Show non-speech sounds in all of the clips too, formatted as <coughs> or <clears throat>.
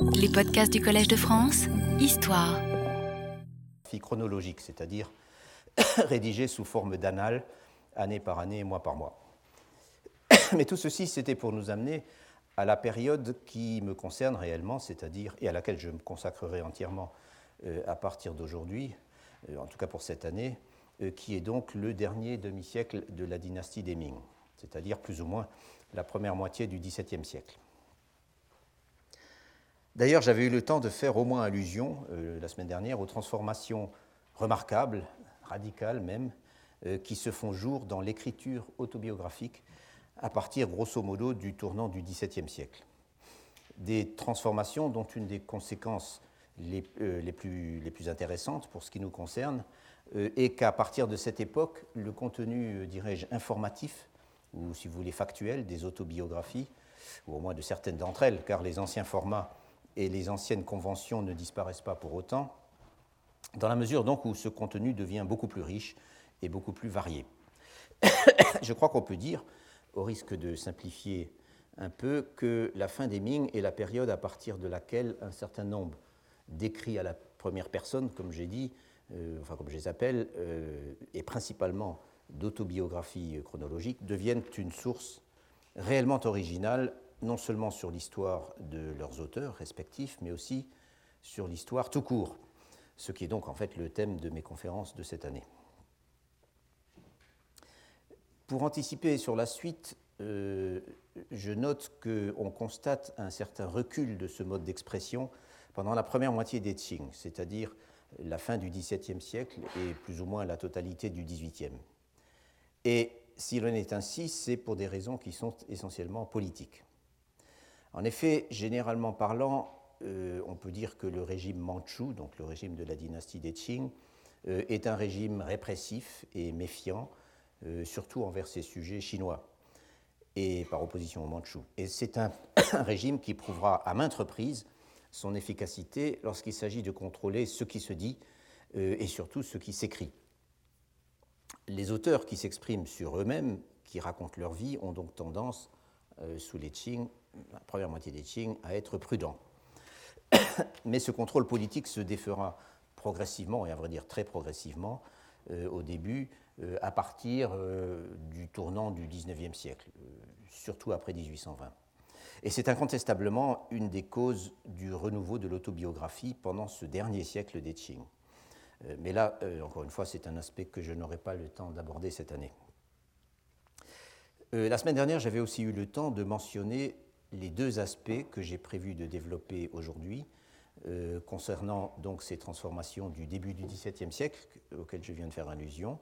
Les podcasts du Collège de France, Histoire. Chronologique, c'est-à-dire <coughs> rédigé sous forme d'annales, année par année, mois par mois. <coughs> Mais tout ceci, c'était pour nous amener à la période qui me concerne réellement, c'est-à-dire, et à laquelle je me consacrerai entièrement euh, à partir d'aujourd'hui, euh, en tout cas pour cette année, euh, qui est donc le dernier demi-siècle de la dynastie des Ming, c'est-à-dire plus ou moins la première moitié du XVIIe siècle. D'ailleurs, j'avais eu le temps de faire au moins allusion la semaine dernière aux transformations remarquables, radicales même, qui se font jour dans l'écriture autobiographique à partir grosso modo du tournant du XVIIe siècle. Des transformations dont une des conséquences les, euh, plus, les plus, intéressantes pour ce qui nous concerne euh, est qu'à partir de cette époque, le contenu, euh, dirais-je, informatif, ou si vous voulez factuel, des autobiographies, ou au moins de certaines d'entre elles, car les anciens formats et les anciennes conventions ne disparaissent pas pour autant, dans la mesure donc où ce contenu devient beaucoup plus riche et beaucoup plus varié. <coughs> Je crois qu'on peut dire au risque de simplifier un peu, que la fin des Ming est la période à partir de laquelle un certain nombre d'écrits à la première personne, comme j'ai dit, euh, enfin comme je les appelle, euh, et principalement d'autobiographies chronologiques, deviennent une source réellement originale, non seulement sur l'histoire de leurs auteurs respectifs, mais aussi sur l'histoire tout court, ce qui est donc en fait le thème de mes conférences de cette année. Pour anticiper sur la suite, euh, je note qu'on constate un certain recul de ce mode d'expression pendant la première moitié des Qing, c'est-à-dire la fin du XVIIe siècle et plus ou moins la totalité du XVIIIe. Et s'il en est ainsi, c'est pour des raisons qui sont essentiellement politiques. En effet, généralement parlant, euh, on peut dire que le régime mandchou, donc le régime de la dynastie des Qing, euh, est un régime répressif et méfiant euh, surtout envers ces sujets chinois, et par opposition aux Mandchous. Et c'est un, <coughs> régime qui prouvera à maintes reprises son efficacité lorsqu'il s'agit de contrôler ce qui se dit et surtout ce qui s'écrit. Les auteurs qui s'expriment sur eux-mêmes, qui racontent leur vie, ont donc tendance, sous les Qing, la première moitié des Qing, à être prudents. <coughs> Mais ce contrôle politique se défera progressivement, et à vrai dire très progressivement, au début, euh, à partir euh, du tournant du XIXe siècle, euh, surtout après 1820. Et c'est incontestablement une des causes du renouveau de l'autobiographie pendant ce dernier siècle des Qing. Mais là, encore une fois, c'est un aspect que je n'aurai pas le temps d'aborder cette année. La semaine dernière, j'avais aussi eu le temps de mentionner les deux aspects que j'ai prévu de développer aujourd'hui concernant donc ces transformations du début du XVIIe siècle auxquelles je viens de faire allusion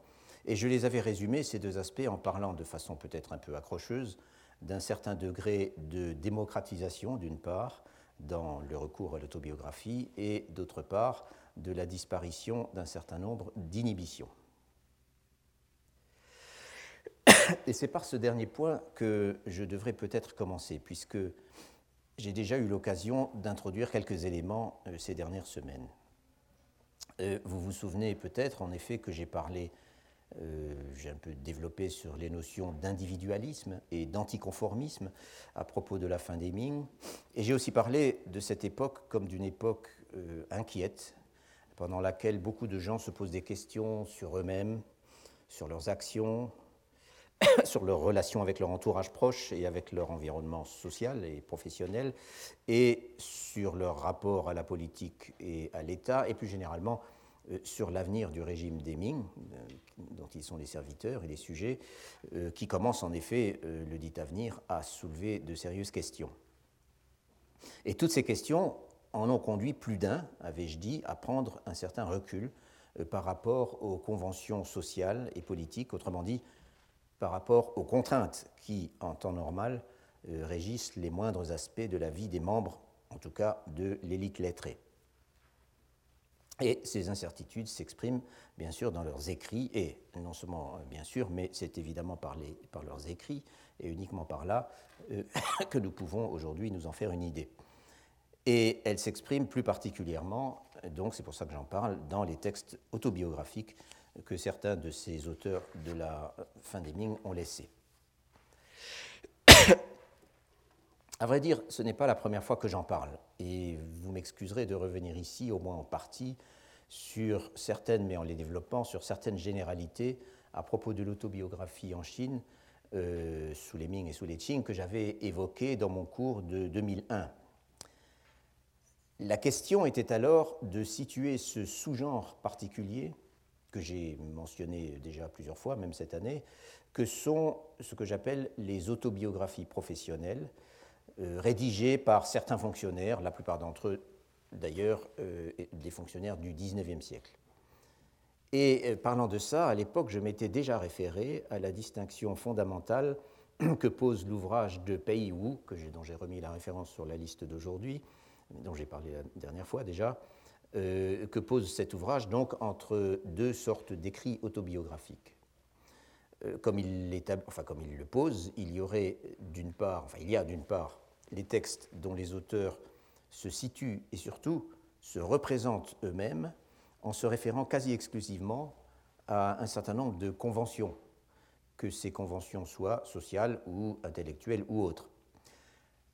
et je les avais résumés, ces deux aspects, en parlant de façon peut-être un peu accrocheuse d'un certain degré de démocratisation, d'une part, dans le recours à l'autobiographie, et d'autre part, de la disparition d'un certain nombre d'inhibitions. Et c'est par ce dernier point que je devrais peut-être commencer, puisque j'ai déjà eu l'occasion d'introduire quelques éléments euh, ces dernières semaines. Euh, vous vous souvenez peut-être, en effet, que j'ai parlé euh, j'ai un peu développé sur les notions d'individualisme et d'anticonformisme à propos de la fin des Ming. Et j'ai aussi parlé de cette époque comme d'une époque inquiète, pendant laquelle beaucoup de gens se posent des questions sur eux-mêmes, sur leurs actions, <coughs> sur leurs relations avec leur entourage proche et avec leur environnement social et professionnel, et sur leur rapport à la politique et à l'État, et plus généralement euh, sur l'avenir du régime des Ming, euh, dont ils sont les serviteurs et les sujets, euh, qui commence en effet, le dit avenir, à soulever de sérieuses questions. Et toutes ces questions en ont conduit plus d'un, avais-je dit, à prendre un certain recul par rapport aux conventions sociales et politiques, autrement dit, par rapport aux contraintes qui, en temps normal, régissent les moindres aspects de la vie des membres, en tout cas de l'élite lettrée. Et ces incertitudes s'expriment bien sûr dans leurs écrits, et non seulement euh, bien sûr, mais c'est évidemment par, par, leurs écrits, et uniquement par là, euh, <coughs> que nous pouvons aujourd'hui nous en faire une idée. Et elles s'expriment plus particulièrement, donc c'est pour ça que j'en parle, dans les textes autobiographiques que certains de ces auteurs de la fin des Ming ont laissés. <coughs> À vrai dire, ce n'est pas la première fois que j'en parle, et vous m'excuserez de revenir ici, au moins en partie, sur certaines, mais en les développant, sur certaines généralités à propos de l'autobiographie en Chine, euh, sous les Ming et sous les Qing, que j'avais évoquées dans mon cours de 2001. La question était alors de situer ce sous-genre particulier, que j'ai mentionné déjà plusieurs fois, même cette année, que sont ce que j'appelle les autobiographies professionnelles, euh, rédigés par certains fonctionnaires, la plupart d'entre eux d'ailleurs euh, des fonctionnaires du XIXe siècle. Et euh, parlant de ça, à l'époque, je m'étais déjà référé à la distinction fondamentale <clears throat> que pose l'ouvrage de Pei Wu, dont j'ai remis la référence sur la liste d'aujourd'hui, dont j'ai parlé la dernière fois déjà, que pose cet ouvrage donc entre deux sortes d'écrits autobiographiques. comme, il enfin, comme il le pose, il y aurait d'une part, il y a d'une part les textes dont les auteurs se situent et surtout se représentent eux-mêmes en se référant quasi exclusivement à un certain nombre de conventions, que ces conventions soient sociales ou intellectuelles ou autres.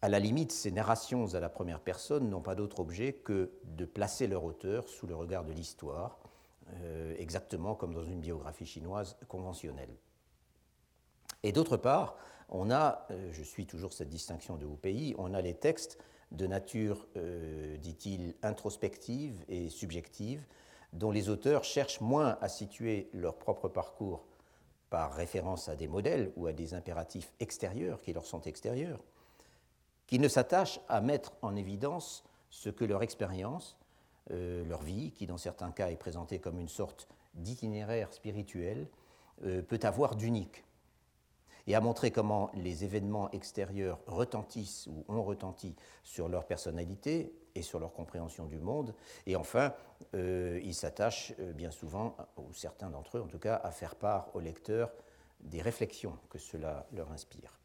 À la limite, ces narrations à la première personne n'ont pas d'autre objet que de placer leur auteur sous le regard de l'histoire, euh, exactement comme dans une biographie chinoise conventionnelle. Et d'autre part, on a, euh, je suis toujours cette distinction de pays, on a les textes de nature, euh, dit-il, introspective et subjective, dont les auteurs cherchent moins à situer leur propre parcours par référence à des modèles ou à des impératifs extérieurs qui leur sont extérieurs, qu'ils ne s'attachent à mettre en évidence ce que leur expérience, euh, leur vie, qui dans certains cas est présentée comme une sorte d'itinéraire spirituel, peut avoir d'unique et à montrer comment les événements extérieurs retentissent ou ont retenti sur leur personnalité et sur leur compréhension du monde. Et enfin, euh, ils s'attachent euh, bien souvent, ou certains d'entre eux en tout cas, à faire part au lecteur des réflexions que cela leur inspire.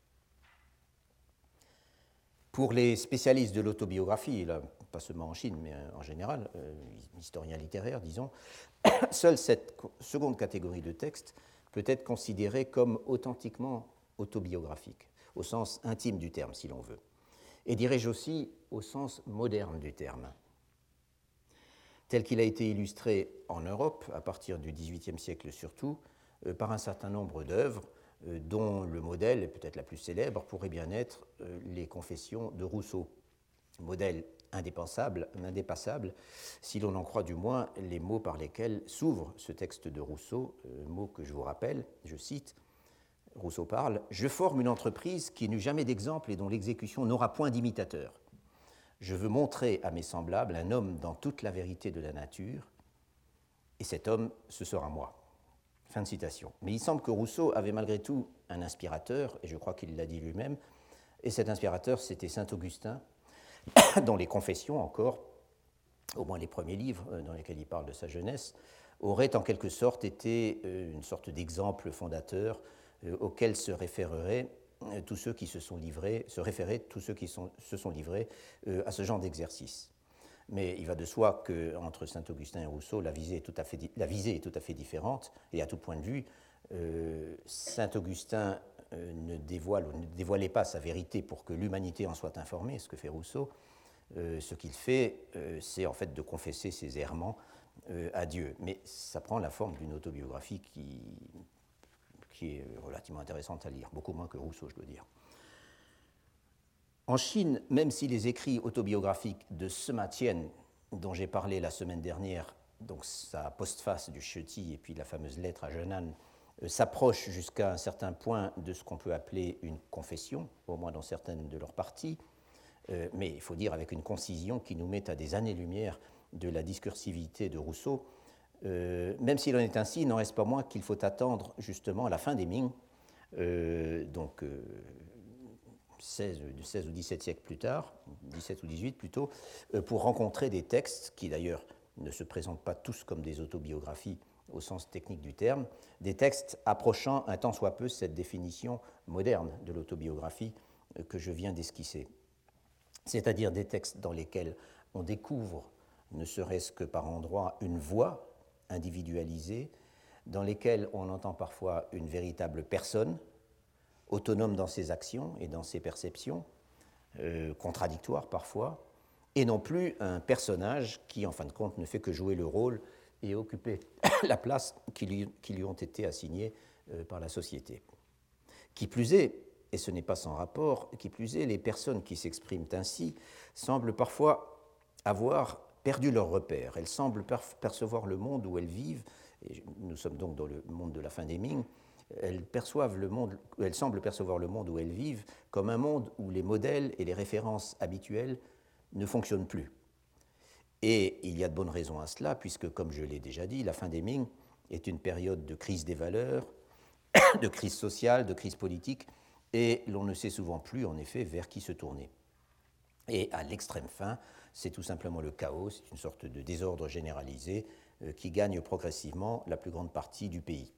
Pour les spécialistes de l'autobiographie, pas seulement en Chine, mais en général, euh, historiens littéraires, disons, <coughs> seule cette seconde catégorie de textes peut être considéré comme authentiquement autobiographique, au sens intime du terme, si l'on veut, et dirais-je aussi au sens moderne du terme, tel qu'il a été illustré en Europe, à partir du XVIIIe siècle surtout, euh, par un certain nombre d'œuvres, euh, dont le modèle, et peut-être la plus célèbre, pourrait bien être euh, les Confessions de Rousseau, modèle indépassable, indépassable si l'on en croit du moins les mots par lesquels s'ouvre ce texte de Rousseau, euh, mots que je vous rappelle, je cite, Rousseau parle, Je forme une entreprise qui n'eut jamais d'exemple et dont l'exécution n'aura point d'imitateur. Je veux montrer à mes semblables un homme dans toute la vérité de la nature, et cet homme, ce sera moi. Fin de citation. Mais il semble que Rousseau avait malgré tout un inspirateur, et je crois qu'il l'a dit lui-même, et cet inspirateur, c'était Saint Augustin, <coughs> dont les confessions encore, au moins les premiers livres euh, dans lesquels il parle de sa jeunesse, auraient en quelque sorte été euh, une sorte d'exemple fondateur euh, auquel se référeraient tous ceux qui se sont livrés, se référaient tous ceux qui se sont livrés à ce genre d'exercice. Mais il va de soi qu'entre Saint-Augustin et Rousseau, la visée, est tout à fait, la visée est tout à fait différente, et à tout point de vue, Saint-Augustin euh, ne dévoile ou ne dévoilait pas sa vérité pour que l'humanité en soit informée, ce que fait Rousseau, euh, ce qu'il fait, euh, c'est en fait de confesser ses errements à Dieu. Mais ça prend la forme d'une autobiographie qui, qui est relativement intéressante à lire, beaucoup moins que Rousseau, je dois dire. En Chine, même si les écrits autobiographiques de Sima Tian, dont j'ai parlé la semaine dernière, donc sa postface du Sheti et puis la fameuse lettre à Jeannan, euh, s'approchent jusqu'à un certain point de ce qu'on peut appeler une confession, au moins dans certaines de leurs parties, euh, mais il faut dire avec une concision qui nous met à des années-lumière de la discursivité de Rousseau. Euh, même s'il en est ainsi, il n'en reste pas moins qu'il faut attendre justement la fin des Ming, donc 16, 16 ou 17 siècles plus tard, 17 ou 18 plutôt, pour rencontrer des textes qui d'ailleurs ne se présentent pas tous comme des autobiographies, au sens technique du terme, des textes approchant un tant soit peu cette définition moderne de l'autobiographie euh, que je viens d'esquisser. C'est-à-dire des textes dans lesquels on découvre, ne serait-ce que par endroits, une voix individualisée, dans lesquels on entend parfois une véritable personne, autonome dans ses actions et dans ses perceptions, euh, contradictoire parfois, et non plus un personnage qui, en fin de compte, ne fait que jouer le rôle et occuper <coughs> la place qui lui, ont été assignées euh, par la société. Qui plus est, et ce n'est pas sans rapport, qui plus est, les personnes qui s'expriment ainsi semblent parfois avoir perdu leur repère. Elles semblent percevoir le monde où elles vivent, et nous sommes donc dans le monde de la fin des Ming, elles, perçoivent le monde, elles semblent percevoir le monde où elles vivent comme un monde où les modèles et les références habituelles ne fonctionnent plus. Et il y a de bonnes raisons à cela, puisque, comme je l'ai déjà dit, la fin des Ming est une période de crise des valeurs, <coughs> de crise sociale, de crise politique, et l'on ne sait souvent plus, en effet, vers qui se tourner. Et à l'extrême fin, c'est tout simplement le chaos, c'est une sorte de désordre généralisé euh, qui gagne progressivement la plus grande partie du pays.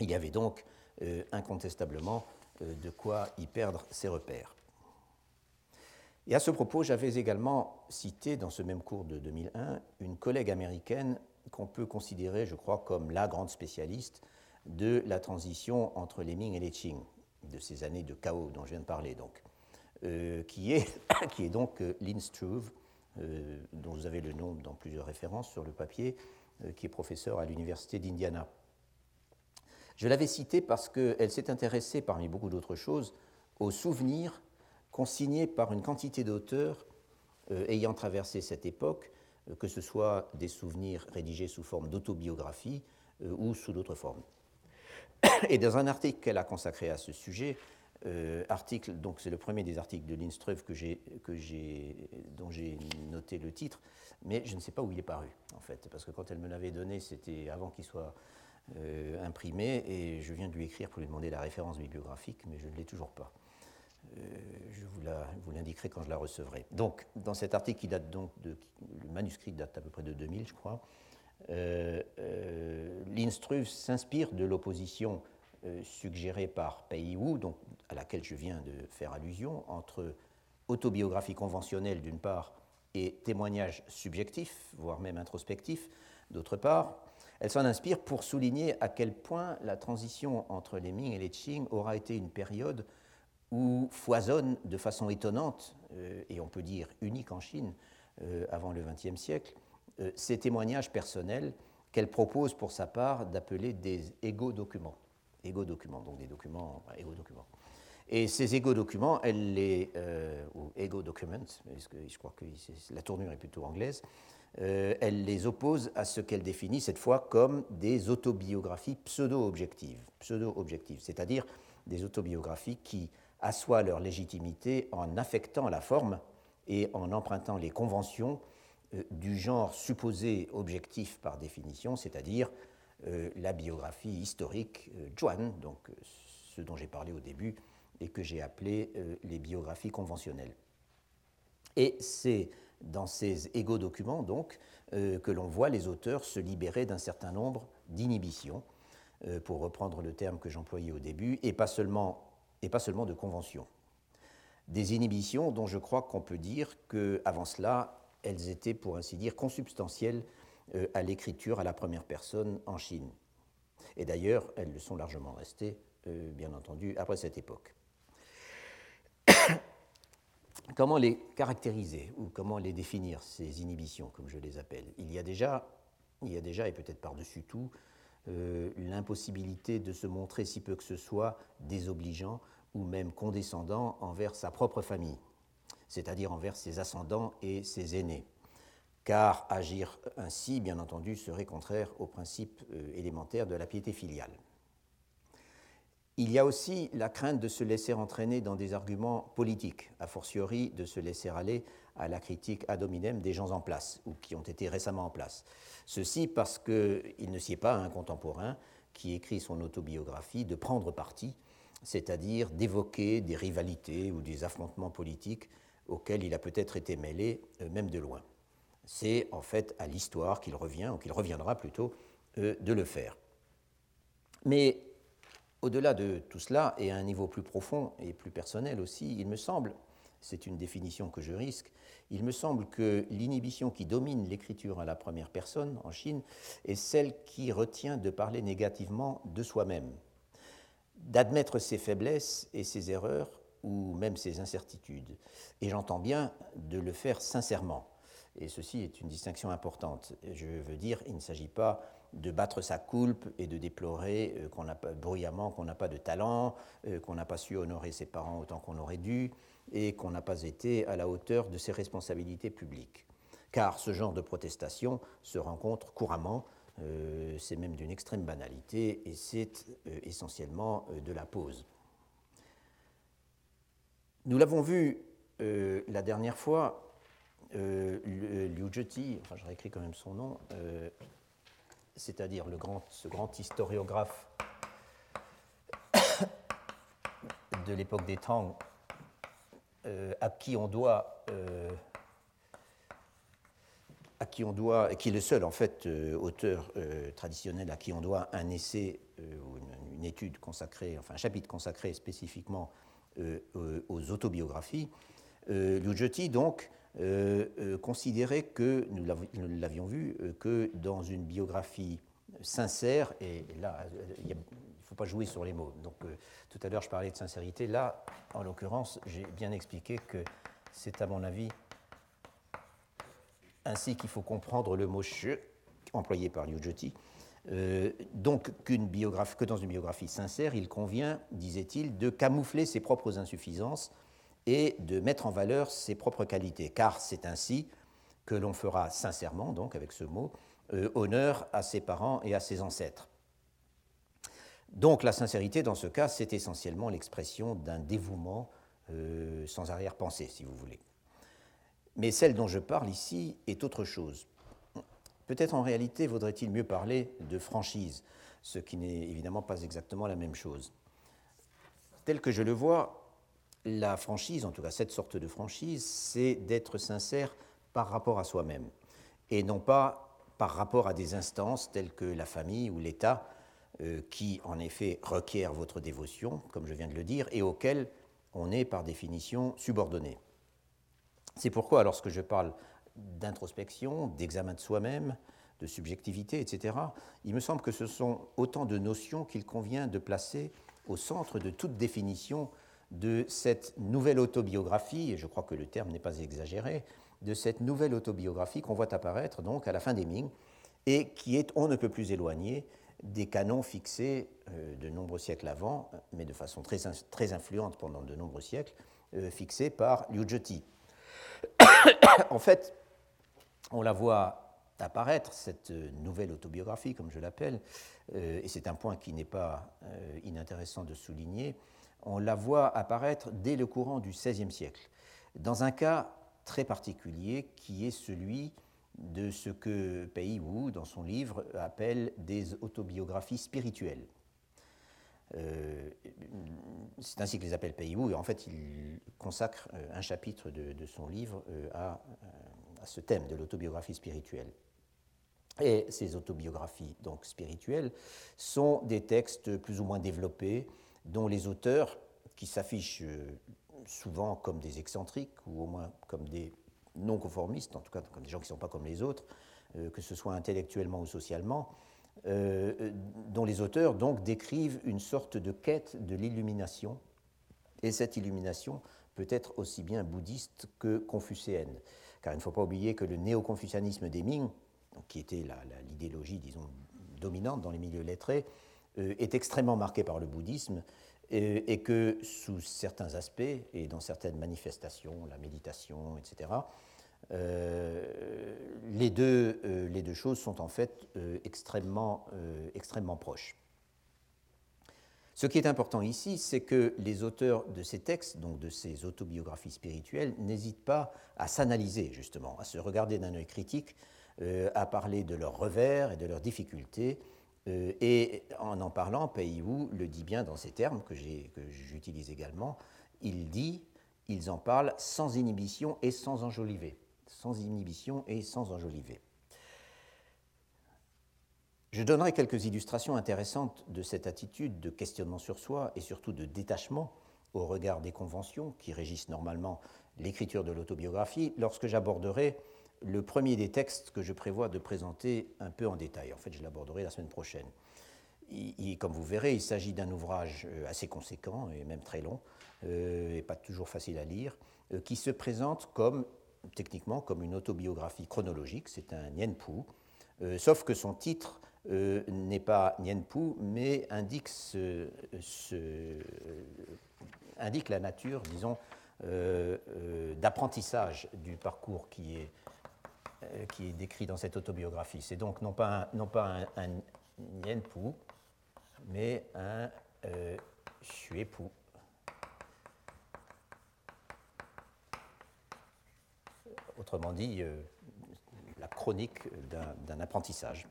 Il y avait donc euh, incontestablement euh, de quoi y perdre ses repères. Et à ce propos, j'avais également cité dans ce même cours de 2001 une collègue américaine qu'on peut considérer, je crois, comme la grande spécialiste de la transition entre les Ming et les Qing, de ces années de chaos dont je viens de parler, donc, euh, qui, est, <coughs> qui est donc Lynn Struve, dont vous avez le nom dans plusieurs références sur le papier, qui est professeur à l'Université d'Indiana. Je l'avais citée parce qu'elle s'est intéressée, parmi beaucoup d'autres choses, aux souvenirs consignés par une quantité d'auteurs euh, ayant traversé cette époque, euh, que ce soit des souvenirs rédigés sous forme d'autobiographie euh, ou sous d'autres formes. <coughs> Et dans un article qu'elle a consacré à ce sujet, article, donc c'est le premier des articles de Lindström que que dont j'ai noté le titre, mais je ne sais pas où il est paru, en fait, parce que quand elle me l'avait donné, c'était avant qu'il soit euh, imprimé et je viens de lui écrire pour lui demander la référence bibliographique, mais je ne l'ai toujours pas. Euh, je vous l'indiquerai quand je la recevrai. Donc, dans cet article qui date donc de. Le manuscrit date à peu près de 2000, je crois. Euh, euh s'inspire de l'opposition suggérée par Pei donc, à laquelle je viens de faire allusion, entre autobiographie conventionnelle d'une part et témoignage subjectif, voire même introspectif, d'autre part, elle s'en inspire pour souligner à quel point la transition entre les Ming et les Qing aura été une période où foisonne de façon étonnante, euh, et on peut dire unique en Chine euh, avant le XXe siècle, euh, ces témoignages personnels qu'elle propose pour sa part d'appeler des égo-documents. Égo-documents, donc des documents, égo-documents. Et ces égo-documents, elle les, ou égo-documents, je crois que la tournure est plutôt anglaise, euh, elle les oppose à ce qu'elle définit cette fois comme des autobiographies pseudo-objectives, pseudo-objectives, c'est-à-dire des autobiographies qui assoient leur légitimité en affectant la forme et en empruntant les conventions euh, du genre supposé objectif par définition, c'est-à-dire euh, la biographie historique Juan, donc ce dont j'ai parlé au début et que j'ai appelé les biographies conventionnelles. Et c'est dans ces égaux documents, donc, euh, que l'on voit les auteurs se libérer d'un certain nombre d'inhibitions, euh, pour reprendre le terme que j'employais au début, et pas, seulement, et pas seulement de conventions. Des inhibitions dont je crois qu'on peut dire qu'avant cela, elles étaient, pour ainsi dire, consubstantielles euh, à l'écriture à la première personne en Chine. Et d'ailleurs, elles le sont largement restées, bien entendu, après cette époque. Comment les caractériser ou comment les définir, ces inhibitions, comme je les appelle? Il y, a déjà, il y a déjà, et peut-être par-dessus tout, euh, l'impossibilité de se montrer si peu que ce soit désobligeant ou même condescendant envers sa propre famille, c'est-à-dire envers ses ascendants et ses aînés. Car agir ainsi, bien entendu, serait contraire au principe euh, élémentaire de la piété filiale. Il y a aussi la crainte de se laisser entraîner dans des arguments politiques, a fortiori de se laisser aller à la critique ad hominem des gens en place ou qui ont été récemment en place. Ceci parce qu'il ne sied pas à un contemporain qui écrit son autobiographie de prendre parti, c'est-à-dire d'évoquer des rivalités ou des affrontements politiques auxquels il a peut-être été mêlé, euh, même de loin. C'est en fait à l'histoire qu'il revient, ou qu'il reviendra plutôt, euh, de le faire. Mais au-delà de tout cela, et à un niveau plus profond et plus personnel aussi, il me semble, c'est une définition que je risque, il me semble que l'inhibition qui domine l'écriture à la première personne en Chine est celle qui retient de parler négativement de soi-même, d'admettre ses faiblesses et ses erreurs ou même ses incertitudes. Et j'entends bien de le faire sincèrement. Et ceci est une distinction importante. Je veux dire, il ne s'agit pas de battre sa coulpe et de déplorer euh, qu'on a pas, bruyamment qu'on n'a pas de talent, euh, qu'on n'a pas su honorer ses parents autant qu'on aurait dû et qu'on n'a pas été à la hauteur de ses responsabilités publiques. Car ce genre de protestation se rencontre couramment, euh, c'est même d'une extrême banalité et c'est essentiellement de la pause. Nous l'avons vu la dernière fois, Liu Jeti, enfin je réécris quand même son nom, c'est-à-dire ce grand historiographe <coughs> de l'époque des Tang, euh, à qui on doit, euh, qui est le seul en fait euh, auteur traditionnel à qui on doit un essai ou une, étude consacrée, enfin un chapitre consacré spécifiquement aux autobiographies. Liu Jeti donc euh, euh, considérer que, nous l'avions vu, euh, que dans une biographie sincère, et là, il ne faut pas jouer sur les mots. Donc, tout à l'heure, je parlais de sincérité. Là, en l'occurrence, j'ai bien expliqué que c'est, à mon avis, ainsi qu'il faut comprendre le mot che employé par Liu Euh, donc, qu'une que dans une biographie sincère, il convient, disait-il, de camoufler ses propres insuffisances et de mettre en valeur ses propres qualités, car c'est ainsi que l'on fera sincèrement, donc avec ce mot, euh, honneur à ses parents et à ses ancêtres. Donc la sincérité, dans ce cas, c'est essentiellement l'expression d'un dévouement euh, sans arrière-pensée, si vous voulez. Mais celle dont je parle ici est autre chose. Peut-être en réalité vaudrait-il mieux parler de franchise, ce qui n'est évidemment pas exactement la même chose. Tel que je le vois, la franchise, en tout cas cette sorte de franchise, c'est d'être sincère par rapport à soi-même et non pas par rapport à des instances telles que la famille ou l'État euh, qui en effet requièrent votre dévotion, comme je viens de le dire, et auxquels on est par définition subordonné. C'est pourquoi lorsque je parle d'introspection, d'examen de soi-même, de subjectivité, etc., il me semble que ce sont autant de notions qu'il convient de placer au centre de toute définition de cette nouvelle autobiographie, et je crois que le terme n'est pas exagéré, de cette nouvelle autobiographie qu'on voit apparaître donc à la fin des Ming et qui est on ne peut plus éloigné des canons fixés euh, de nombreux siècles avant, mais de façon très, très influente pendant de nombreux siècles, euh, fixés par Liu Zheti. <coughs> en fait, on la voit apparaître, cette nouvelle autobiographie, comme je l'appelle, euh, et c'est un point qui n'est pas inintéressant de souligner, on la voit apparaître dès le courant du XVIe siècle, dans un cas très particulier qui est celui de ce que Pei Wu, dans son livre, appelle des autobiographies spirituelles. Euh, c'est ainsi que les appelle Pei Wu, et en fait, il consacre euh, un chapitre de, son livre euh, à, à, ce thème de l'autobiographie spirituelle. Et ces autobiographies donc spirituelles sont des textes plus ou moins développés, dont les auteurs, qui s'affichent euh, souvent comme des excentriques, ou au moins comme des non-conformistes, en tout cas comme des gens qui ne sont pas comme les autres, euh, que ce soit intellectuellement ou socialement, euh, dont les auteurs donc décrivent une sorte de quête de l'illumination. Et cette illumination peut être aussi bien bouddhiste que confucéenne. Car il ne faut pas oublier que le néo-confucianisme des Ming, qui était l'idéologie, disons, dominante dans les milieux lettrés, est extrêmement marqué par le bouddhisme et, que sous certains aspects et dans certaines manifestations, la méditation, etc., euh, les, deux, euh, les, deux, choses sont en fait extrêmement, extrêmement proches. Ce qui est important ici, c'est que les auteurs de ces textes, donc de ces autobiographies spirituelles, n'hésitent pas à s'analyser justement, à se regarder d'un œil critique, à parler de leurs revers et de leurs difficultés, euh, et en en parlant, Wu le dit bien dans ces termes que j'utilise également, il dit, ils en parlent sans inhibition et sans enjoliver. Sans inhibition et sans enjoliver. Je donnerai quelques illustrations intéressantes de cette attitude de questionnement sur soi et surtout de détachement au regard des conventions qui régissent normalement l'écriture de l'autobiographie lorsque j'aborderai le premier des textes que je prévois de présenter un peu en détail. En fait, je l'aborderai la semaine prochaine. comme vous verrez, il s'agit d'un ouvrage euh, assez conséquent et même très long, et pas toujours facile à lire, qui se présente comme, techniquement, comme une autobiographie chronologique. C'est un Nienpu, sauf que son titre n'est pas Nienpu, mais indique, la nature, disons, d'apprentissage du parcours qui est euh, qui est décrit dans cette autobiographie. C'est donc non pas un, non pas un, Nienpu, mais un euh. Autrement dit, euh, la chronique d'un apprentissage.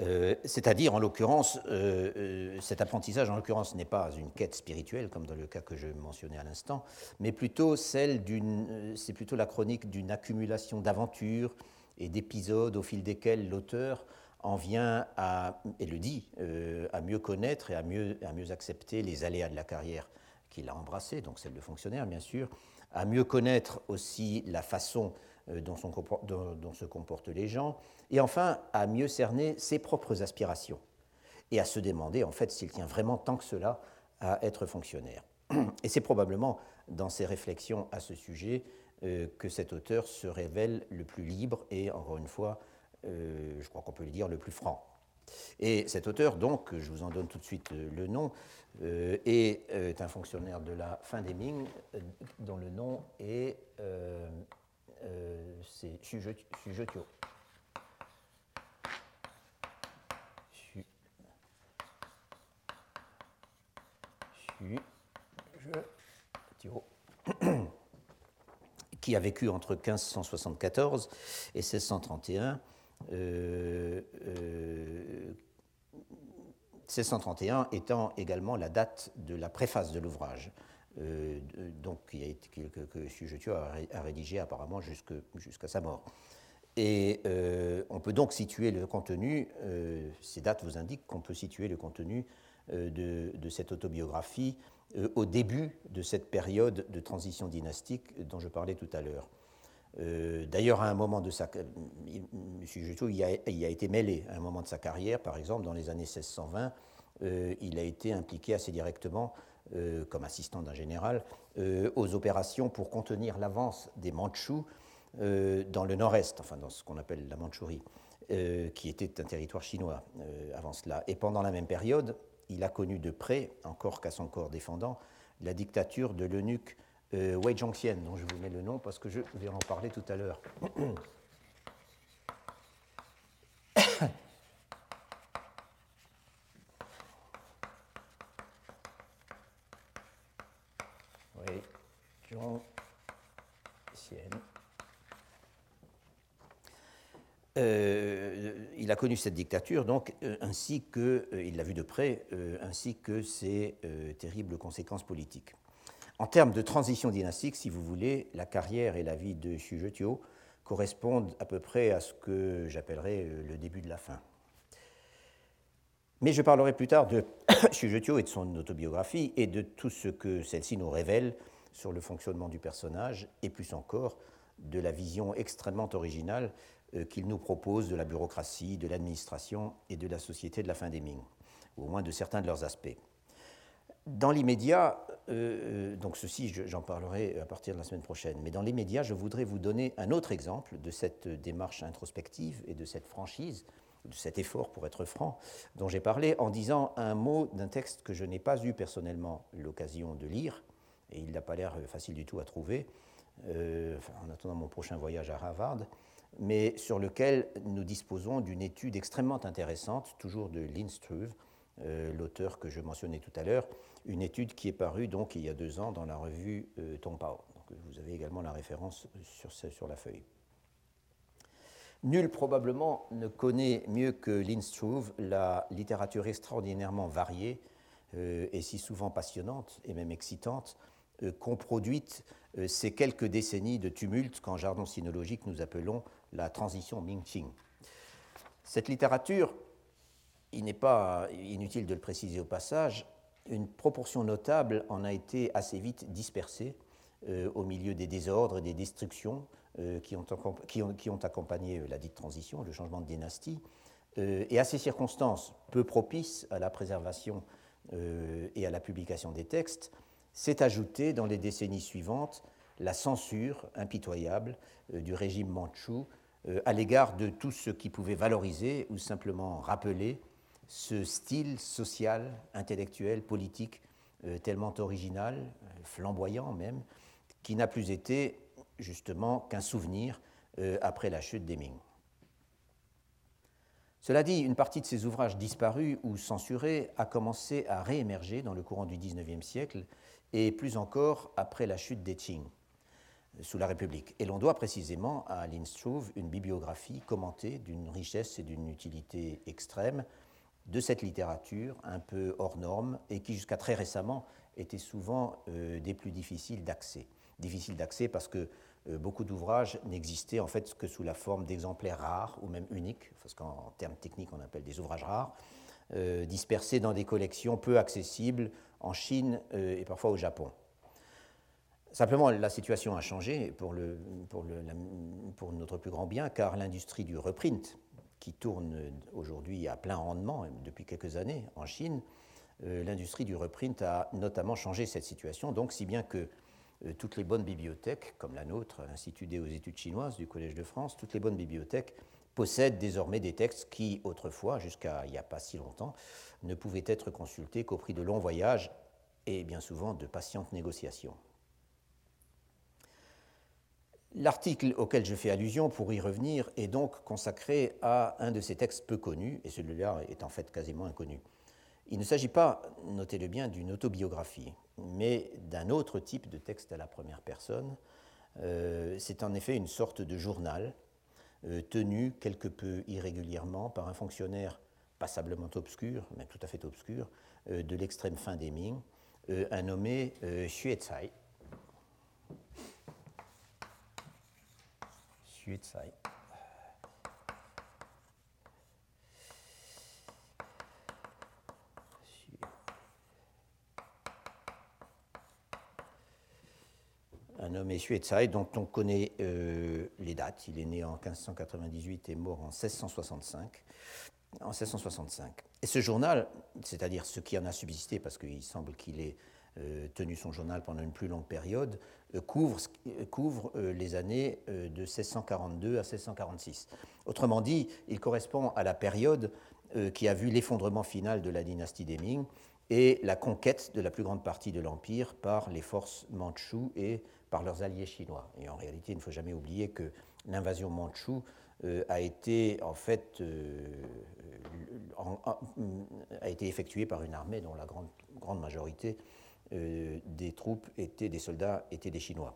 Euh, c'est-à-dire, en l'occurrence, euh, euh, cet apprentissage, en l'occurrence, n'est pas une quête spirituelle, comme dans le cas que je mentionnais à l'instant, mais plutôt celle d'une, c'est plutôt la chronique d'une accumulation d'aventures et d'épisodes au fil desquels l'auteur en vient à, et le dit, à mieux connaître et à mieux, à mieux accepter les aléas de la carrière qu'il a embrassée, donc celle de fonctionnaire, bien sûr, à mieux connaître aussi la façon dont, dont se comportent les gens, et enfin à mieux cerner ses propres aspirations et à se demander en fait s'il tient vraiment tant que cela à être fonctionnaire. Et c'est probablement dans ses réflexions à ce sujet euh, que cet auteur se révèle le plus libre et, encore une fois, euh, je crois qu'on peut le dire, le plus franc. Et cet auteur, donc, je vous en donne tout de suite euh, le nom, est, un fonctionnaire de la fin des Ming, dont le nom est Xu Zhetio. <coughs> qui a vécu entre 1574 et 1631. 1631 euh, euh, étant également la date de la préface de l'ouvrage, euh, donc qui a été, que, que, a, rédigé apparemment jusqu'à sa mort. Et on peut donc situer le contenu, ces dates vous indiquent qu'on peut situer le contenu de, cette autobiographie euh, au début de cette période de transition dynastique dont je parlais tout à l'heure. Euh, d'ailleurs, à un moment de sa M. Juto il, a, été mêlé à un moment de sa carrière, par exemple, dans les années 1620, euh, il a été impliqué assez directement, comme assistant d'un général, aux opérations pour contenir l'avance des Mandchous dans le nord-est, enfin dans ce qu'on appelle la Mandchourie, qui était un territoire chinois avant cela. Et pendant la même période, il a connu de près, encore qu'à son corps défendant, la dictature de l'eunuque euh, Wei Zhongxian, dont je vous mets le nom parce que je vais en parler tout à l'heure. <clears throat> Wei Zhongxian. Euh, il a cette dictature, donc, euh, ainsi que, euh, il l'a vu de près, ainsi que ses terribles conséquences politiques. En termes de transition dynastique, si vous voulez, la carrière et la vie de Xu Zhetio correspondent à peu près à ce que j'appellerais le début de la fin. Mais je parlerai plus tard de <coughs> Xu Zhetio et de son autobiographie et de tout ce que celle-ci nous révèle sur le fonctionnement du personnage et plus encore de la vision extrêmement originale euh, qu'il nous propose de la bureaucratie, de l'administration et de la société de la fin des Ming, ou au moins de certains de leurs aspects. Dans l'immédiat, euh, euh, donc ceci j'en parlerai à partir de la semaine prochaine, mais dans l'immédiat, je voudrais vous donner un autre exemple de cette démarche introspective et de cette franchise, de cet effort pour être franc, dont j'ai parlé en disant un mot d'un texte que je n'ai pas eu personnellement l'occasion de lire, et il n'a pas l'air facile du tout à trouver, en attendant mon prochain voyage à Harvard, mais sur lequel nous disposons d'une étude extrêmement intéressante, toujours de Lynn Struve, euh, l'auteur que je mentionnais tout à l'heure, une étude qui est parue donc il y a deux ans dans la revue euh. Donc, vous avez également la référence sur, la feuille. Nul probablement ne connaît mieux que Lynn Struve la littérature extraordinairement variée euh, et si souvent passionnante et même excitante qu'ont produite ces quelques décennies de tumulte qu'en jargon sinologique nous appelons la transition Ming-Qing. Cette littérature, il n'est pas inutile de le préciser au passage, une proportion notable en a été assez vite dispersée euh, au milieu des désordres et des destructions euh, qui, ont, accompagné la dite transition, le changement de dynastie. Euh, et à ces circonstances peu propices à la préservation et à la publication des textes, s'est ajoutée dans les décennies suivantes la censure impitoyable du régime mandchou à l'égard de tout ce qui pouvait valoriser ou simplement rappeler ce style social, intellectuel, politique tellement original, flamboyant même, qui n'a plus été justement qu'un souvenir après la chute des Ming. Cela dit, une partie de ces ouvrages disparus ou censurés a commencé à réémerger dans le courant du XIXe siècle et plus encore après la chute des Qing sous la République. Et l'on doit précisément à Lin Struve une bibliographie commentée d'une richesse et d'une utilité extrême de cette littérature un peu hors norme et qui jusqu'à très récemment était souvent euh, des plus difficiles d'accès. Difficiles d'accès parce que euh, beaucoup d'ouvrages n'existaient en fait que sous la forme d'exemplaires rares ou même uniques, parce qu'en termes techniques on appelle des ouvrages rares, euh, dispersés dans des collections peu accessibles en Chine et parfois au Japon. Simplement, la situation a changé pour, notre plus grand bien, car l'industrie du reprint, qui tourne aujourd'hui à plein rendement depuis quelques années en Chine, l'industrie du reprint a notamment changé cette situation, donc si bien que euh, toutes les bonnes bibliothèques, comme la nôtre, instituée aux études chinoises du Collège de France, toutes les bonnes bibliothèques possèdent désormais des textes qui, autrefois, jusqu'à il n'y a pas si longtemps, ne pouvaient être consultés qu'au prix de longs voyages et bien souvent de patientes négociations. L'article auquel je fais allusion, pour y revenir, est donc consacré à un de ces textes peu connus, et celui-là est en fait quasiment inconnu. Il ne s'agit pas, notez-le bien, d'une autobiographie, mais d'un autre type de texte à la première personne. Euh, c'est en effet une sorte de journal euh, tenu quelque peu irrégulièrement par un fonctionnaire passablement obscur, mais tout à fait obscur, euh, de l'extrême fin des Ming, un nommé Tsai. un homme Tsai, dont on connaît euh, les dates. Il est né en 1598 et mort en 1665. En 1665. Et ce journal, c'est-à-dire ce qui en a subsisté, parce qu'il semble qu'il ait tenu son journal pendant une plus longue période, euh, couvre, couvre les années de 1642 à 1646. Autrement dit, il correspond à la période qui a vu l'effondrement final de la dynastie des Ming et la conquête de la plus grande partie de l'empire par les forces mandchoues et par leurs alliés chinois. Et en réalité, il ne faut jamais oublier que l'invasion mandchoue euh, a été en fait euh, été effectuée par une armée dont la grande, grande majorité euh, des troupes étaient des soldats étaient des Chinois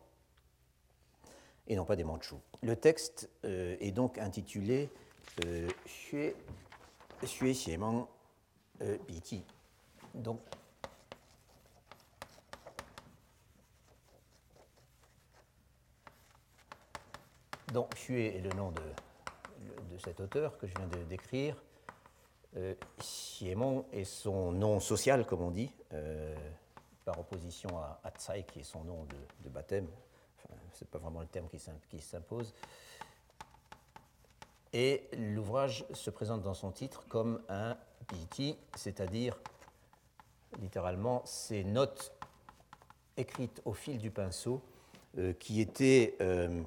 et non pas des Mandchous. Le texte est donc intitulé Xue Xue Bi Donc Donc, Xue est le nom de, cet auteur que je viens de décrire. Euh, est son nom social, comme on dit, euh, par opposition à, Tsai, qui est son nom de, baptême. Enfin, Ce n'est pas vraiment le terme qui s'impose. Et l'ouvrage se présente dans son titre comme un piti, c'est-à-dire littéralement ces notes écrites au fil du pinceau euh, qui étaient euh,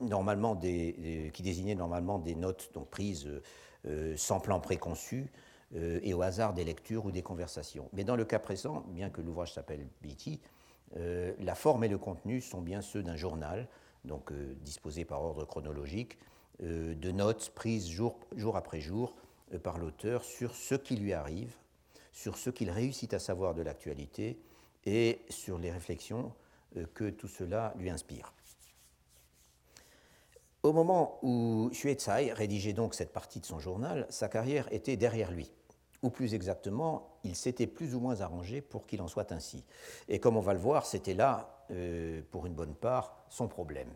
normalement des, qui désignait normalement des notes donc, prises euh, sans plan préconçu euh, et au hasard des lectures ou des conversations. Mais dans le cas présent, bien que l'ouvrage s'appelle BT, euh, la forme et le contenu sont bien ceux d'un journal, donc disposé par ordre chronologique, de notes prises jour, après jour par l'auteur sur ce qui lui arrive, sur ce qu'il réussit à savoir de l'actualité et sur les réflexions que tout cela lui inspire. Au moment où Xue Tsai rédigeait donc cette partie de son journal, sa carrière était derrière lui. Ou plus exactement, il s'était plus ou moins arrangé pour qu'il en soit ainsi. Et comme on va le voir, c'était là, euh, pour une bonne part, son problème.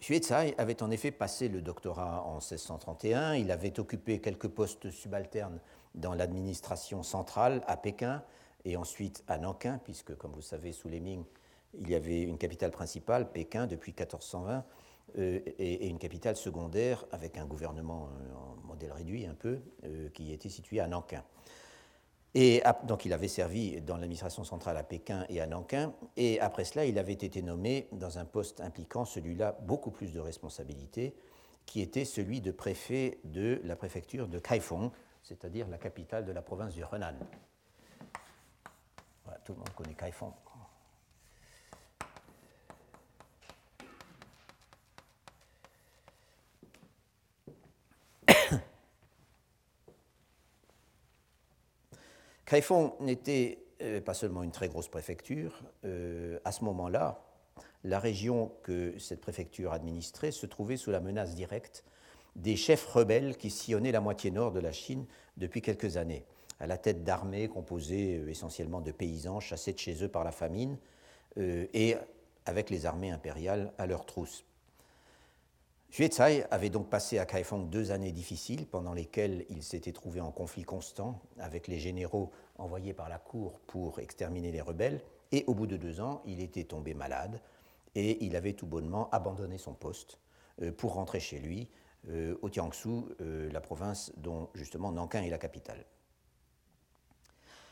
Xue Tsai avait en effet passé le doctorat en 1631, il avait occupé quelques postes subalternes dans l'administration centrale à Pékin et ensuite à Nankin, puisque, comme vous savez, sous les Ming, il y avait une capitale principale, Pékin, depuis 1420, euh, et, une capitale secondaire avec un gouvernement euh, modèle réduit un peu, qui était situé à Nankin. Et donc il avait servi dans l'administration centrale à Pékin et à Nankin, et après cela, il avait été nommé dans un poste impliquant celui-là beaucoup plus de responsabilités, qui était celui de préfet de la préfecture de Kaifeng, c'est-à-dire la capitale de la province du Henan. tout le monde connaît Kaifeng. Kaifeng n'était euh, pas seulement une très grosse préfecture. Euh, à ce moment-là, la région que cette préfecture administrait se trouvait sous la menace directe des chefs rebelles qui sillonnaient la moitié nord de la Chine depuis quelques années, à la tête d'armées composées euh, essentiellement de paysans chassés de chez eux par la famine et avec les armées impériales à leur trousse. Xuezai avait donc passé à Kaifeng deux années difficiles pendant lesquelles il s'était trouvé en conflit constant avec les généraux envoyés par la cour pour exterminer les rebelles. Et au bout de deux ans, il était tombé malade et il avait tout bonnement abandonné son poste euh, pour rentrer chez lui euh, au Tiangsu, euh, la province dont justement Nankin est la capitale.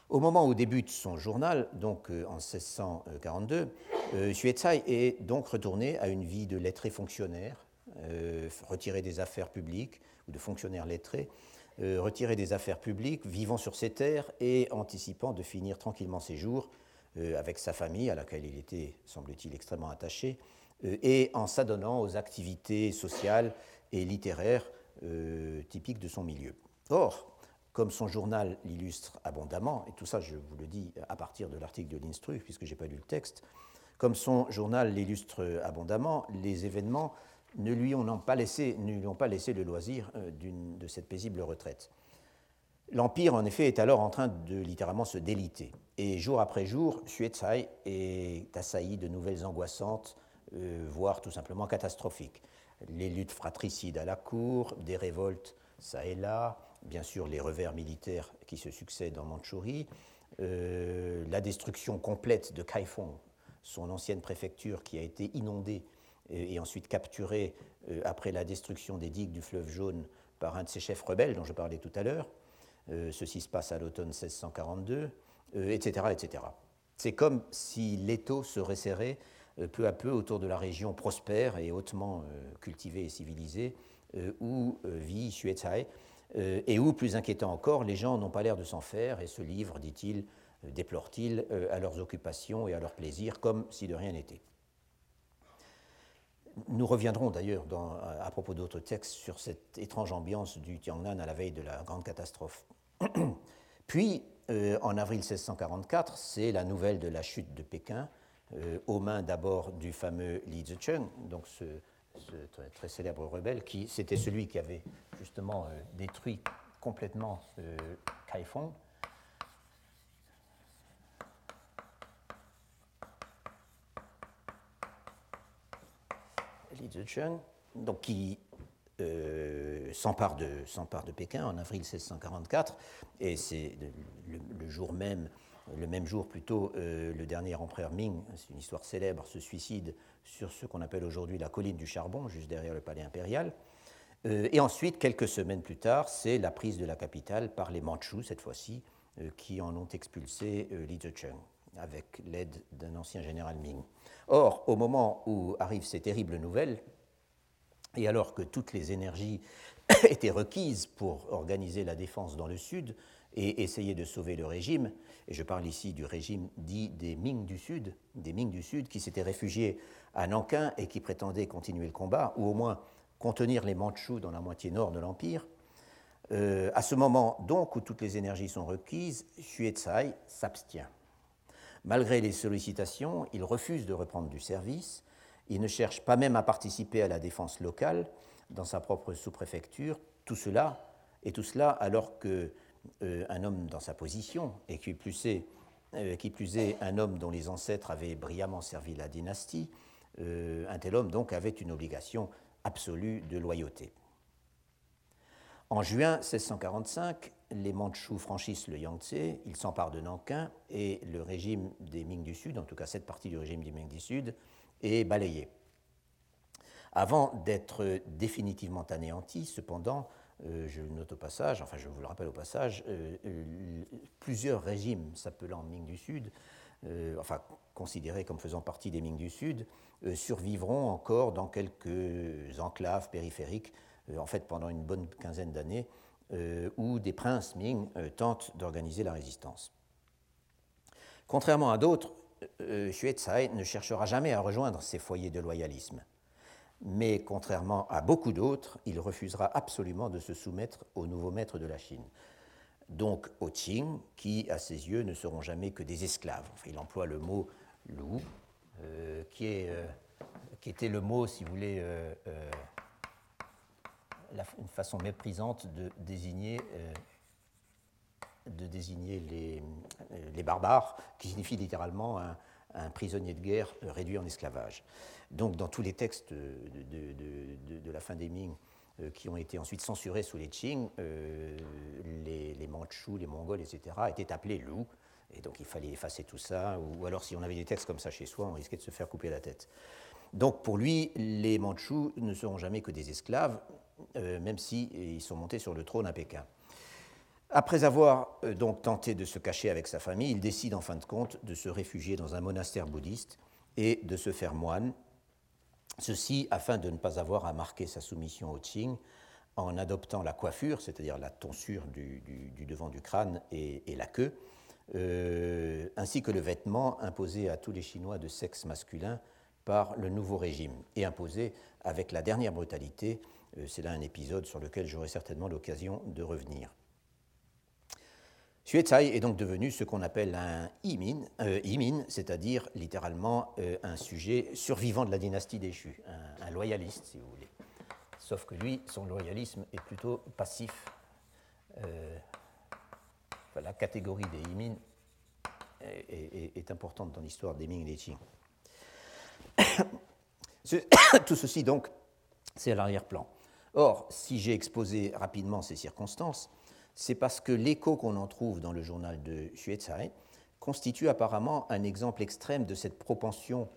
Au moment où débute son journal, donc en 1642, Xuezai est donc retourné à une vie de lettré fonctionnaire euh, retirer des affaires publiques ou de fonctionnaires lettrés, euh, retirer des affaires publiques, vivant sur ses terres et anticipant de finir tranquillement ses jours euh, avec sa famille, à laquelle il était, semble-t-il, extrêmement attaché, et en s'adonnant aux activités sociales et littéraires typiques de son milieu. Or, comme son journal l'illustre abondamment, et tout ça je vous le dis à partir de l'article de l'Instru, puisque je n'ai pas lu le texte, comme son journal l'illustre abondamment, les événements ne lui ont pas laissé, ne lui ont pas laissé le loisir euh, de cette paisible retraite. L'Empire, en effet, est alors en train de littéralement se déliter. Et jour après jour, Xuezai est assailli de nouvelles angoissantes, euh, voire tout simplement catastrophiques. Les luttes fratricides à la cour, des révoltes ça et là, bien sûr les revers militaires qui se succèdent en Mandchourie, euh, la destruction complète de Kaifeng, son ancienne préfecture qui a été inondée et, ensuite capturé euh, après la destruction des digues du fleuve Jaune par un de ses chefs rebelles dont je parlais tout à l'heure. Euh, ceci se passe à l'automne 1642, etc. etc. C'est comme si l'étau se resserrait euh, peu à peu autour de la région prospère et hautement cultivée et civilisée où vit Xuezai, et où, plus inquiétant encore, les gens n'ont pas l'air de s'en faire et se livrent, dit-il, déplore-t-il, à leurs occupations et à leurs plaisirs comme si de rien n'était. Nous reviendrons d'ailleurs à propos d'autres textes sur cette étrange ambiance du Tiangnan à la veille de la grande catastrophe. <clears throat> Puis, euh, en avril 1644, c'est la nouvelle de la chute de Pékin, euh, aux mains d'abord du fameux Li Zicheng, donc ce, très, célèbre rebelle, qui c'était celui qui avait justement euh, détruit complètement Kaifeng donc qui euh, s'empare de, de, Pékin en avril 1644, et c'est le, jour même, le même jour plutôt, euh, le dernier empereur Ming, c'est une histoire célèbre, se suicide sur ce qu'on appelle aujourd'hui la colline du charbon, juste derrière le palais impérial. Euh, et ensuite, quelques semaines plus tard, c'est la prise de la capitale par les Mandchous, cette fois-ci, qui en ont expulsé Li Zicheng avec l'aide d'un ancien général Ming. Or, au moment où arrivent ces terribles nouvelles, et alors que toutes les énergies <coughs> étaient requises pour organiser la défense dans le Sud et essayer de sauver le régime, et je parle ici du régime dit des Ming du Sud, des Ming du Sud qui s'étaient réfugiés à Nankin et qui prétendaient continuer le combat, ou au moins contenir les Mandchous dans la moitié nord de l'Empire, euh, à ce moment donc où toutes les énergies sont requises, Xuezai s'abstient. Malgré les sollicitations, il refuse de reprendre du service. Il ne cherche pas même à participer à la défense locale dans sa propre sous-préfecture. Tout cela, et tout cela alors que euh, un homme dans sa position, et qui plus, est, euh, un homme dont les ancêtres avaient brillamment servi la dynastie, euh, un tel homme donc avait une obligation absolue de loyauté. En juin 1645, les Mandchous franchissent le Yangtze, ils s'emparent de Nankin et le régime des Ming du Sud, en tout cas cette partie du régime des Ming du Sud, est balayé. Avant d'être définitivement anéanti, cependant, je le note au passage, enfin je vous le rappelle au passage, plusieurs régimes s'appelant Ming du Sud, enfin considérés comme faisant partie des Ming du Sud, survivront encore dans quelques enclaves périphériques, en fait pendant une bonne quinzaine d'années, où des princes Ming tentent d'organiser la résistance. Contrairement à d'autres, Xue Tsai ne cherchera jamais à rejoindre ces foyers de loyalisme mais contrairement à beaucoup d'autres, il refusera absolument de se soumettre aux nouveaux maîtres de la Chine. Donc aux Qing, qui, à ses yeux, ne seront jamais que des esclaves. il emploie le mot loup, euh, qui, est, euh, qui, était le mot, si vous voulez, euh, une façon méprisante de désigner, de désigner les, les, barbares, qui signifie littéralement un, prisonnier de guerre réduit en esclavage. Donc, dans tous les textes de, la fin des Ming euh, qui ont été ensuite censurés sous les Qing, euh, les, les Mandchous, les Mongols, etc., étaient appelés loups. Et donc, il fallait effacer tout ça. Ou, alors, si on avait des textes comme ça chez soi, on risquait de se faire couper la tête. Donc, pour lui, les Mandchous ne seront jamais que des esclaves, euh, même s'ils sont montés sur le trône à Pékin. Après avoir donc tenté de se cacher avec sa famille, il décide en fin de compte de se réfugier dans un monastère bouddhiste et de se faire moine Ceci afin de ne pas avoir à marquer sa soumission au Qing en adoptant la coiffure, c'est-à-dire la tonsure du, devant du crâne et, la queue, euh, ainsi que le vêtement imposé à tous les Chinois de sexe masculin par le nouveau régime, et imposé avec la dernière brutalité. Euh, c'est là un épisode sur lequel j'aurai certainement l'occasion de revenir. Xue est donc devenu ce qu'on appelle un imin, euh, c'est-à-dire littéralement euh, un sujet survivant de la dynastie déchue, un, loyaliste si vous voulez. Sauf que lui, son loyalisme est plutôt passif. Euh, la catégorie des imin est, importante dans l'histoire des Ming et des Qing. <coughs> <coughs> Tout ceci donc, c'est à l'arrière-plan. Or, si j'ai exposé rapidement ces circonstances, c'est parce que l'écho qu'on en trouve dans le journal de Xuezhai constitue apparemment un exemple extrême de cette propension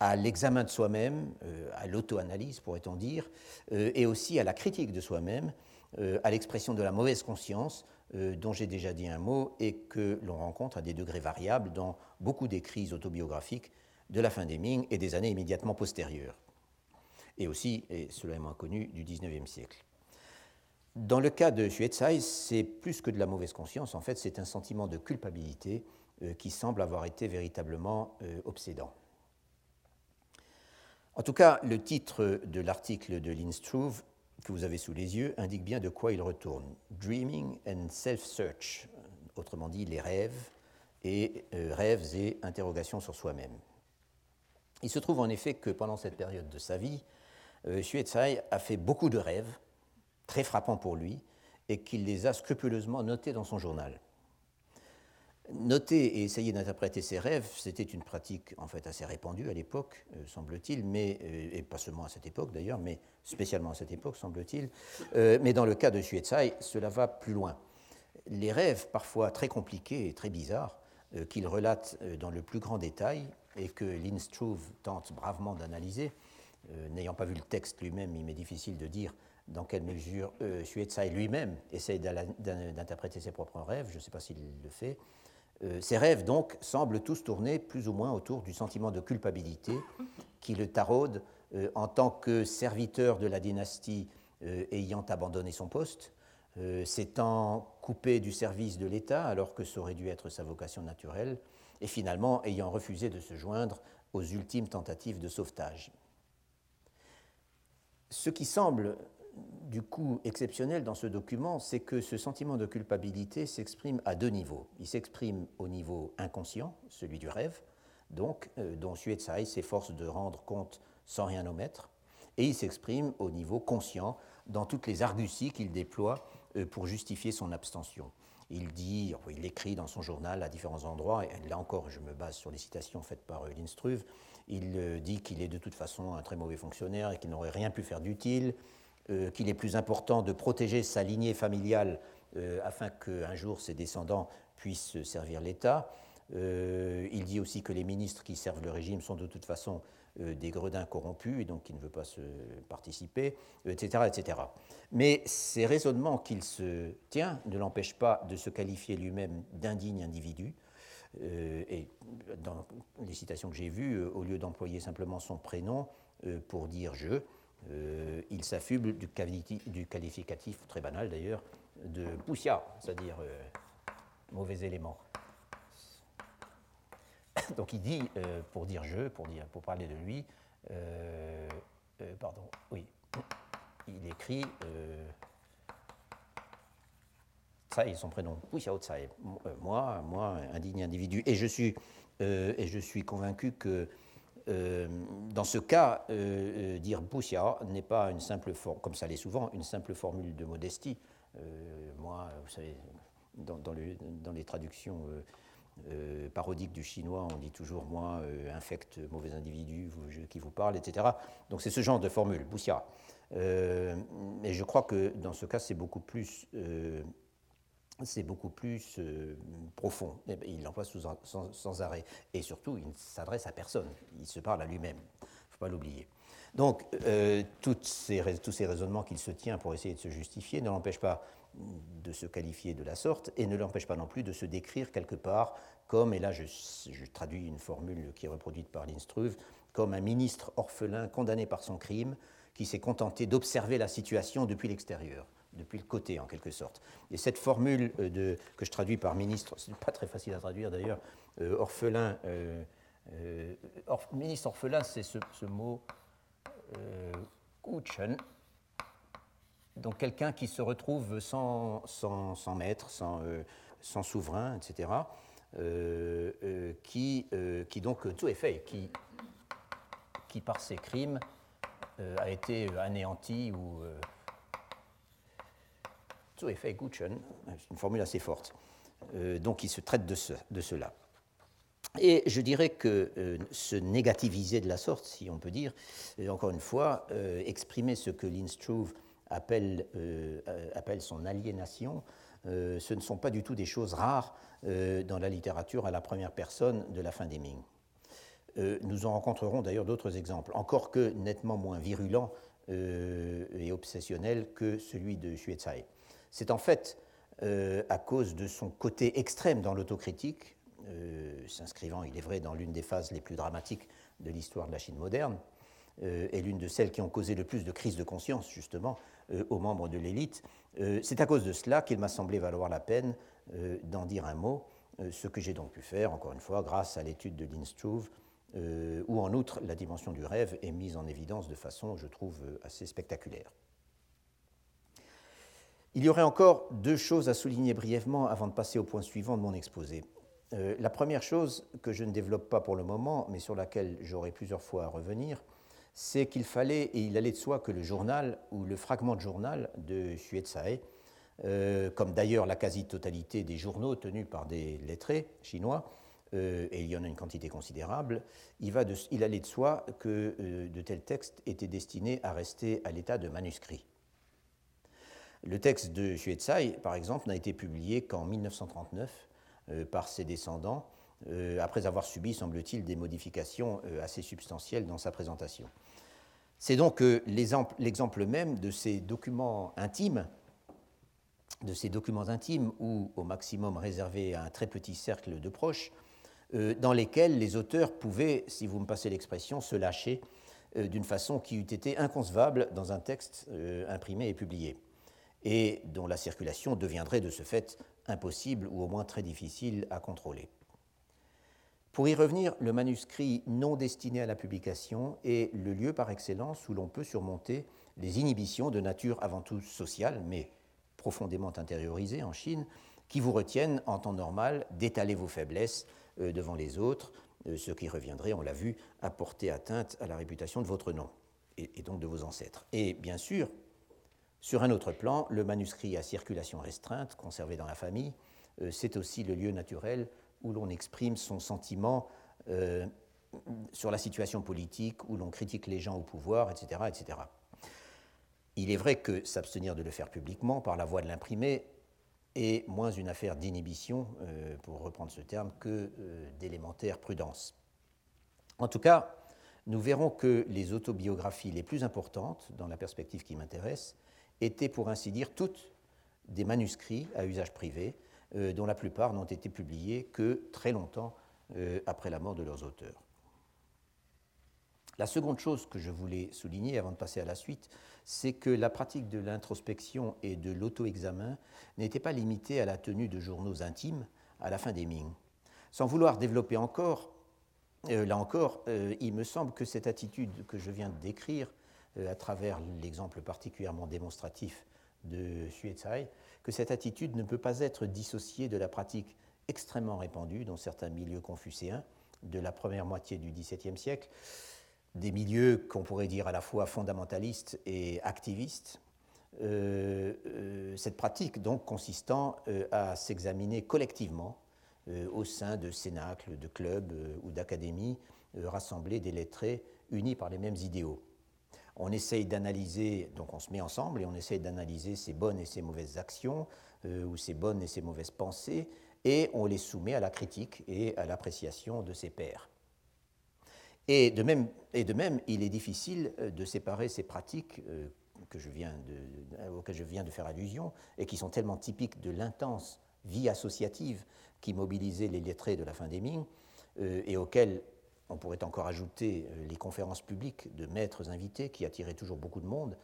à l'examen de soi-même, euh, à l'auto-analyse pourrait-on dire, euh, et aussi à la critique de soi-même, euh, à l'expression de la mauvaise conscience, dont j'ai déjà dit un mot, et que l'on rencontre à des degrés variables dans beaucoup d'écrits autobiographiques de la fin des Ming et des années immédiatement postérieures, et aussi, et cela est moins connu, du XIXe siècle. Dans le cas de Xuezhai, c'est plus que de la mauvaise conscience, en fait, c'est un sentiment de culpabilité euh, qui semble avoir été véritablement euh, obsédant. En tout cas, le titre de l'article de Lynn Struve que vous avez sous les yeux indique bien de quoi il retourne. Dreaming and Self-Search, autrement dit les rêves et euh, rêves et interrogations sur soi-même. Il se trouve en effet que pendant cette période de sa vie, Xuezhai a fait beaucoup de rêves très frappant pour lui, et qu'il les a scrupuleusement notés dans son journal. Noter et essayer d'interpréter ses rêves, c'était une pratique en fait assez répandue à l'époque, euh, semble-t-il, mais euh, et pas seulement à cette époque d'ailleurs, mais spécialement à cette époque, semble-t-il. Euh, mais dans le cas de Xuezhai, cela va plus loin. Les rêves, parfois très compliqués et très bizarres, qu'il relate dans le plus grand détail et que Lynn Struve tente bravement d'analyser, n'ayant pas vu le texte lui-même, il m'est difficile de dire dans quelle mesure euh, lui-même essaye d'interpréter ses propres rêves, je ne sais pas s'il le fait. Euh, ces rêves, donc, semblent tous tourner plus ou moins autour du sentiment de culpabilité qui le taraude euh, en tant que serviteur de la dynastie euh, ayant abandonné son poste, s'étant coupé du service de l'État alors que ça aurait dû être sa vocation naturelle, et finalement ayant refusé de se joindre aux ultimes tentatives de sauvetage. Ce qui semble du coup exceptionnel dans ce document, c'est que ce sentiment de culpabilité s'exprime à deux niveaux. Il s'exprime au niveau inconscient, celui du rêve, donc, euh, dont Suetsai s'efforce de rendre compte sans rien omettre, et il s'exprime au niveau conscient, dans toutes les arguties qu'il déploie euh, pour justifier son abstention. Il dit, il écrit dans son journal à différents endroits, et là encore je me base sur les citations faites par euh, Linstruve, il dit qu'il est de toute façon un très mauvais fonctionnaire et qu'il n'aurait rien pu faire d'utile, euh, qu'il est plus important de protéger sa lignée familiale euh, afin qu'un jour ses descendants puissent servir l'État. Euh, il dit aussi que les ministres qui servent le régime sont de toute façon des gredins corrompus et donc qui ne veut pas se participer, etc., etc. Mais ces raisonnements qu'il se tient ne l'empêchent pas de se qualifier lui-même d'indigne individu. et dans les citations que j'ai vues, au lieu d'employer simplement son prénom pour dire je, il s'affuble du, qualificatif très banal d'ailleurs de poussia, c'est-à-dire mauvais élément. <laughs> Donc il dit, euh, pour dire je, pour, dire, pour parler de lui, euh, euh, pardon, oui, il écrit est son prénom, moi, moi, indigne individu. Et je suis, et je suis convaincu que dans ce cas, dire Poussia n'est pas une simple forme, comme ça l'est souvent, une simple formule de modestie. moi, vous savez, dans les traductions euh, parodique du chinois, on dit toujours moi, euh, infecte, mauvais individu qui vous parle, etc. Donc c'est ce genre de formule, Boussia. Euh, mais je crois que dans ce cas, c'est beaucoup plus, c'est beaucoup plus profond. Il l'emploie sans, sans, arrêt. Et surtout, il ne s'adresse à personne. Il se parle à lui-même. Il ne faut pas l'oublier. Donc, ces, tous ces raisonnements qu'il se tient pour essayer de se justifier ne l'empêchent pas de se qualifier de la sorte et ne l'empêche pas non plus de se décrire quelque part comme, et là je, traduis une formule qui est reproduite par Linstruve, comme un ministre orphelin condamné par son crime qui s'est contenté d'observer la situation depuis l'extérieur, depuis le côté en quelque sorte. Et cette formule euh, de, que je traduis par ministre, ce n'est pas très facile à traduire d'ailleurs, euh, orphelin, euh, ministre orphelin c'est ce, mot euh, donc quelqu'un qui se retrouve sans, sans, maître, sans, euh, sans, souverain, etc., euh, euh, qui, qui donc, fait, qui, qui par ses crimes a été anéanti ou... fait Gutschen, c'est une formule assez forte. donc il se traite de, ce, de cela. Et je dirais que se négativiser de la sorte, si on peut dire, encore une fois, exprimer ce que Linstruve appelle, euh, appelle son aliénation, euh, ce ne sont pas du tout des choses rares euh, dans la littérature à la première personne de la fin des Ming. nous en rencontrerons d'ailleurs d'autres exemples, encore que nettement moins virulents et obsessionnels que celui de Xuezai. C'est en fait à cause de son côté extrême dans l'autocritique, s'inscrivant, il est vrai, dans l'une des phases les plus dramatiques de l'histoire de la Chine moderne, et l'une de celles qui ont causé le plus de crises de conscience, justement, euh, aux membres de l'élite. Euh, c'est à cause de cela qu'il m'a semblé valoir la peine euh, d'en dire un mot, ce que j'ai donc pu faire, encore une fois, grâce à l'étude de Linstruve, où en outre la dimension du rêve est mise en évidence de façon, je trouve, assez spectaculaire. Il y aurait encore deux choses à souligner brièvement avant de passer au point suivant de mon exposé. la première chose que je ne développe pas pour le moment, mais sur laquelle j'aurai plusieurs fois à revenir, c'est qu'il fallait, et il allait de soi que le journal, ou le fragment de journal de Xuezai, euh, comme d'ailleurs la quasi-totalité des journaux tenus par des lettrés chinois, euh, et il y en a une quantité considérable, il, allait de soi que euh, de tels textes étaient destinés à rester à l'état de manuscrit. Le texte de Xuezai, par exemple, n'a été publié qu'en 1939 par ses descendants, après avoir subi, semble-t-il, des modifications assez substantielles dans sa présentation. C'est donc euh, l'exemple même de ces documents intimes, de ces documents intimes ou au maximum réservés à un très petit cercle de proches, euh, dans lesquels les auteurs pouvaient, si vous me passez l'expression, se lâcher euh, d'une façon qui eût été inconcevable dans un texte imprimé et publié, et dont la circulation deviendrait de ce fait impossible ou au moins très difficile à contrôler. Pour y revenir, le manuscrit non destiné à la publication est le lieu par excellence où l'on peut surmonter les inhibitions de nature avant tout sociale, mais profondément intériorisées en Chine, qui vous retiennent en temps normal d'étaler vos faiblesses euh, devant les autres, euh, ce qui reviendrait, on l'a vu, à porter atteinte à la réputation de votre nom et donc de vos ancêtres. Et bien sûr, sur un autre plan, le manuscrit à circulation restreinte, conservé dans la famille, euh, c'est aussi le lieu naturel où l'on exprime son sentiment euh, sur la situation politique, où l'on critique les gens au pouvoir, etc., etc. Il est vrai que s'abstenir de le faire publiquement par la voie de l'imprimé est moins une affaire d'inhibition, euh, pour reprendre ce terme, que euh, d'élémentaire prudence. En tout cas, nous verrons que les autobiographies les plus importantes, dans la perspective qui m'intéresse, étaient pour ainsi dire toutes des manuscrits à usage privé, euh, dont la plupart n'ont été publiés que très longtemps euh, après la mort de leurs auteurs. La seconde chose que je voulais souligner avant de passer à la suite, c'est que la pratique de l'introspection et de l'auto-examen n'était pas limitée à la tenue de journaux intimes à la fin des Ming. Sans vouloir développer encore, euh, là encore, il me semble que cette attitude que je viens de décrire à travers l'exemple particulièrement démonstratif de Xuezai, que cette attitude ne peut pas être dissociée de la pratique extrêmement répandue dans certains milieux confucéens de la première moitié du XVIIe siècle, des milieux qu'on pourrait dire à la fois fondamentalistes et activistes. Euh, euh, cette pratique donc consistant euh, à s'examiner collectivement au sein de cénacles, de clubs ou d'académies rassemblés des lettrés unis par les mêmes idéaux on essaye d'analyser, donc on se met ensemble et on essaye d'analyser ses bonnes et ses mauvaises actions, euh, ou ses bonnes et ses mauvaises pensées, et on les soumet à la critique et à l'appréciation de ses pairs. Et de, même, et de même, il est difficile euh, de séparer ces pratiques euh, auxquelles je viens de faire allusion, et qui sont tellement typiques de l'intense vie associative qui mobilisait les lettrés de la fin des Ming, et auxquelles on pourrait encore ajouter euh, les conférences publiques de maîtres invités qui attiraient toujours beaucoup de monde.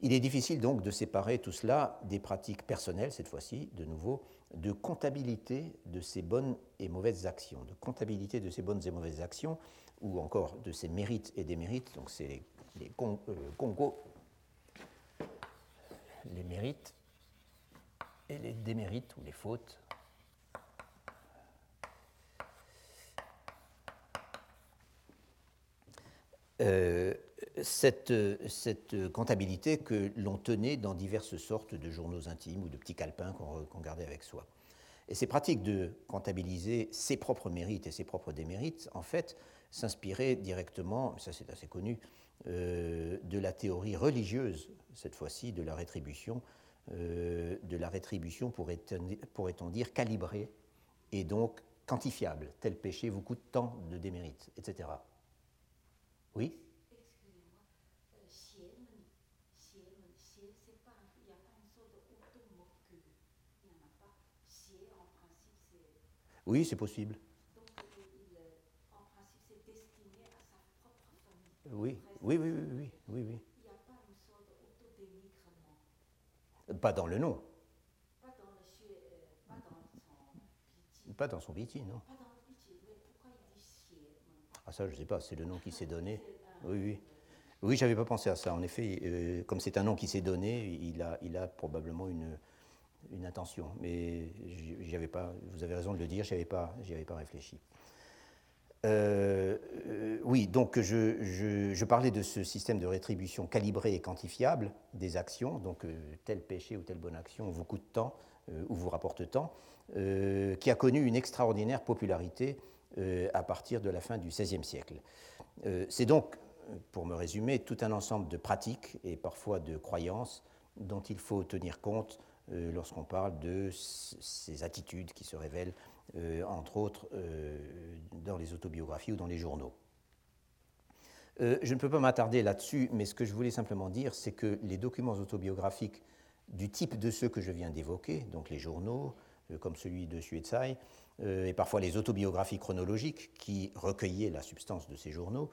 Il est difficile donc de séparer tout cela des pratiques personnelles, cette fois-ci, de nouveau, de comptabilité de ces bonnes et mauvaises actions, de comptabilité de ces bonnes et mauvaises actions, ou encore de ces mérites et démérites. Donc c'est les, les euh, les mérites et les démérites ou les fautes Euh, cette, comptabilité que l'on tenait dans diverses sortes de journaux intimes ou de petits calepins qu'on gardait avec soi. Et ces pratiques de comptabiliser ses propres mérites et ses propres démérites, en fait, s'inspiraient directement, ça c'est assez connu, euh, de la théorie religieuse, cette fois-ci, de la rétribution, euh, de la rétribution pourrait-on dire calibrée et donc quantifiable. Tel péché vous coûte tant de démérites, etc. Oui Excusez-moi, c'est pas, il n'y a pas une sorte d'automobile. Il n'y en a pas. Ciel, en principe, c'est. Oui, c'est possible. Donc, il, en principe, c'est destiné à sa propre famille. Oui, oui, oui, oui, oui, oui, oui. Il n'y a pas une sorte d'autodénigrement. Pas dans le nom. Pas dans, le, euh, pas dans son pitié. Pas dans son pitié, non. Pas ah ça, je ne sais pas, c'est le nom qui s'est donné. Oui, oui. Oui, j'avais pas pensé à ça. En effet, euh, comme c'est un nom qui s'est donné, il a, il a probablement une, une intention. Mais j'avais pas, vous avez raison de le dire, je n'y avais, pas, avais pas réfléchi. Euh, euh, oui, donc je, je, je, parlais de ce système de rétribution calibré et quantifiable des actions, donc tel péché ou telle bonne action vous coûte tant ou vous rapporte tant, qui a connu une extraordinaire popularité à partir de la fin du XVIe siècle. Euh, c'est donc, pour me résumer, tout un ensemble de pratiques et parfois de croyances dont il faut tenir compte euh, lorsqu'on parle de ces attitudes qui se révèlent, entre autres, dans les autobiographies ou dans les journaux. je ne peux pas m'attarder là-dessus, mais ce que je voulais simplement dire, c'est que les documents autobiographiques du type de ceux que je viens d'évoquer, donc les journaux, comme celui de Suetsai, euh, et parfois les autobiographies chronologiques qui recueillaient la substance de ces journaux,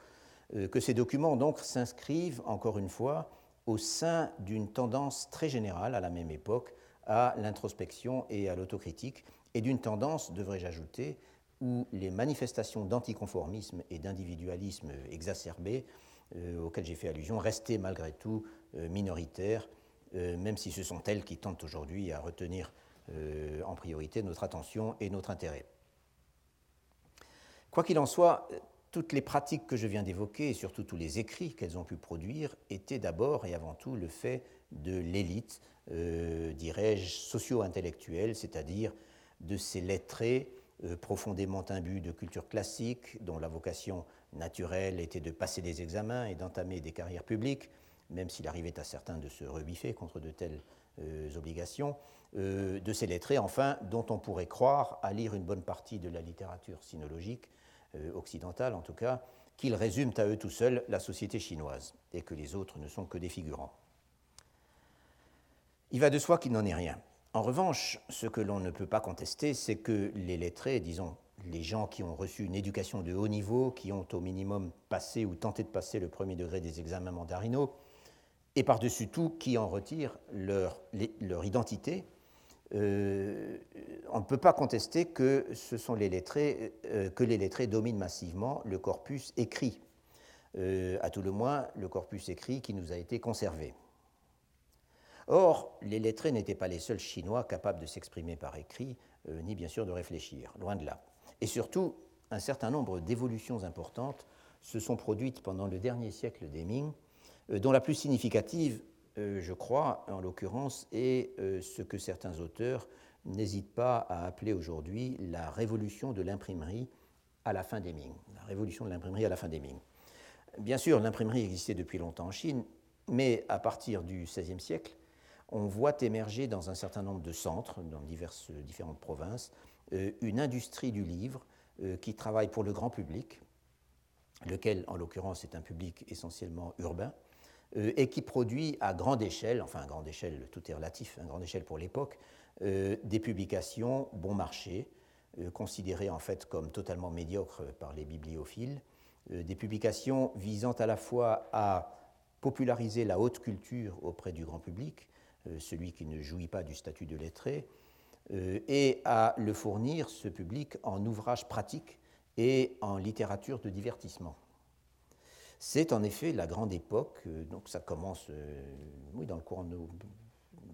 euh, que ces documents donc s'inscrivent encore une fois au sein d'une tendance très générale à la même époque à l'introspection et à l'autocritique, et d'une tendance, devrais-je ajouter, où les manifestations d'anticonformisme et d'individualisme exacerbé, euh, auxquelles j'ai fait allusion, restaient malgré tout minoritaires, même si ce sont elles qui tentent aujourd'hui à retenir euh, en priorité notre attention et notre intérêt. Quoi qu'il en soit, toutes les pratiques que je viens d'évoquer, et surtout tous les écrits qu'elles ont pu produire, étaient d'abord et avant tout le fait de l'élite, euh, dirais-je, socio-intellectuelle, c'est-à-dire de ces lettrés euh, profondément imbus de culture classique, dont la vocation naturelle était de passer des examens et d'entamer des carrières publiques, même s'il arrivait à certains de se rebiffer contre de telles obligations, euh, de ces lettrés, enfin, dont on pourrait croire, à lire une bonne partie de la littérature sinologique, euh, occidentale en tout cas, qu'ils résument à eux tout seuls la société chinoise et que les autres ne sont que des figurants. Il va de soi qu'il n'en est rien. En revanche, ce que l'on ne peut pas contester, c'est que les lettrés, disons les gens qui ont reçu une éducation de haut niveau, qui ont au minimum passé ou tenté de passer le premier degré des examens mandarinaux, et par-dessus tout qui en retirent leur, leur identité, euh, on ne peut pas contester que ce sont les lettrés, euh, que les lettrés dominent massivement le corpus écrit, euh, à tout le moins le corpus écrit qui nous a été conservé. Or, les lettrés n'étaient pas les seuls Chinois capables de s'exprimer par écrit, ni bien sûr de réfléchir, loin de là. Et surtout, un certain nombre d'évolutions importantes se sont produites pendant le dernier siècle des Ming, dont la plus significative euh, je crois, en l'occurrence, est euh, ce que certains auteurs n'hésitent pas à appeler aujourd'hui la révolution de l'imprimerie à la fin des Ming. Bien sûr, l'imprimerie existait depuis longtemps en Chine, mais à partir du XVIe siècle, on voit émerger dans un certain nombre de centres, dans diverses, différentes provinces, euh, une industrie du livre qui travaille pour le grand public, lequel, en l'occurrence, est un public essentiellement urbain, et qui produit à grande échelle, enfin à grande échelle, tout est relatif, à grande échelle pour l'époque, euh, des publications bon marché, euh, considérées en fait comme totalement médiocres par les bibliophiles, des publications visant à la fois à populariser la haute culture auprès du grand public, celui qui ne jouit pas du statut de lettré, et à le fournir, ce public, en ouvrages pratiques et en littérature de divertissement. C'est en effet la grande époque, euh, donc ça commence euh, oui, dans,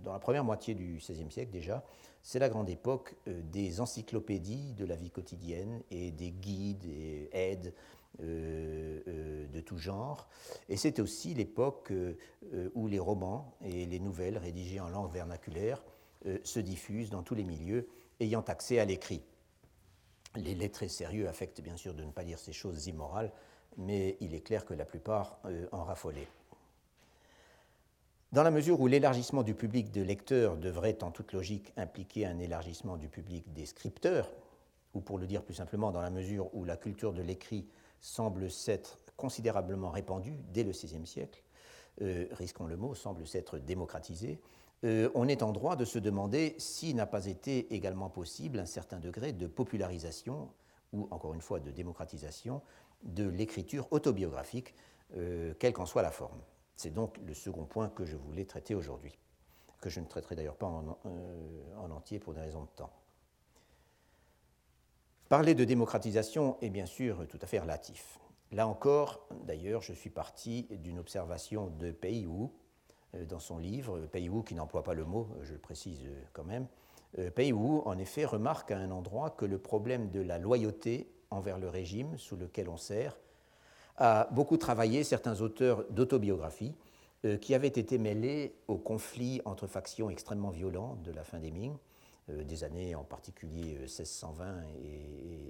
la première moitié du XVIe siècle déjà, c'est la grande époque euh, des encyclopédies de la vie quotidienne et des guides et aides de tout genre. Et c'est aussi l'époque où les romans et les nouvelles rédigées en langue vernaculaire se diffusent dans tous les milieux ayant accès à l'écrit. Les lettrés sérieux affectent bien sûr de ne pas dire ces choses immorales, mais il est clair que la plupart euh, en raffolaient. Dans la mesure où l'élargissement du public de lecteurs devrait en toute logique impliquer un élargissement du public des scripteurs, ou pour le dire plus simplement, dans la mesure où la culture de l'écrit semble s'être considérablement répandue dès le XVIe siècle, euh, risquons le mot, semble s'être démocratisée, euh, on est en droit de se demander s'il n'a pas été également possible un certain degré de popularisation, ou encore une fois de démocratisation, de l'écriture autobiographique, euh, quelle qu'en soit la forme. C'est donc le second point que je voulais traiter aujourd'hui, que je ne traiterai d'ailleurs pas en, euh, en, entier pour des raisons de temps. Parler de démocratisation est bien sûr tout à fait relatif. Là encore, d'ailleurs, je suis parti d'une observation de Pei Wu euh, dans son livre, Pei Wu qui n'emploie pas le mot, je le précise quand même. Pei Wu, en effet, remarque à un endroit que le problème de la loyauté envers le régime sous lequel on sert, a beaucoup travaillé certains auteurs d'autobiographie euh, qui avaient été mêlés aux conflits entre factions extrêmement violents de la fin des Ming, euh, des années en particulier 1620 euh,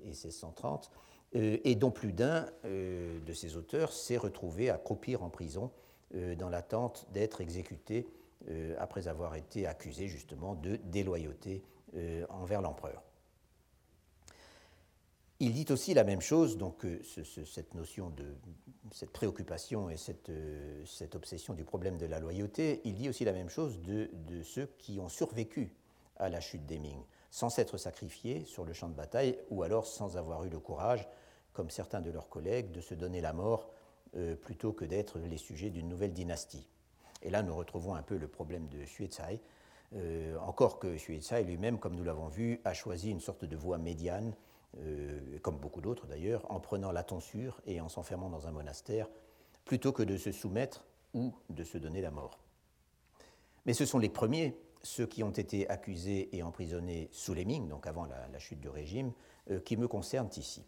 et, 1630, et dont plus d'un de ces auteurs s'est retrouvé à croupir en prison dans l'attente d'être exécuté après avoir été accusé justement de déloyauté envers l'empereur. Il dit aussi la même chose, donc euh, cette notion de cette préoccupation et euh, cette, obsession du problème de la loyauté, il dit aussi la même chose de, ceux qui ont survécu à la chute des Ming, sans s'être sacrifiés sur le champ de bataille ou alors sans avoir eu le courage, comme certains de leurs collègues, de se donner la mort euh, plutôt que d'être les sujets d'une nouvelle dynastie. Et là, nous retrouvons un peu le problème de Xue Tsai, encore que Xue Tsai lui-même, comme nous l'avons vu, a choisi une sorte de voie médiane euh, comme beaucoup d'autres d'ailleurs, en prenant la tonsure et en s'enfermant dans un monastère, plutôt que de se soumettre ou de se donner la mort. Mais ce sont les premiers, ceux qui ont été accusés et emprisonnés sous les Ming, donc avant la, chute du régime, euh, qui me concernent ici.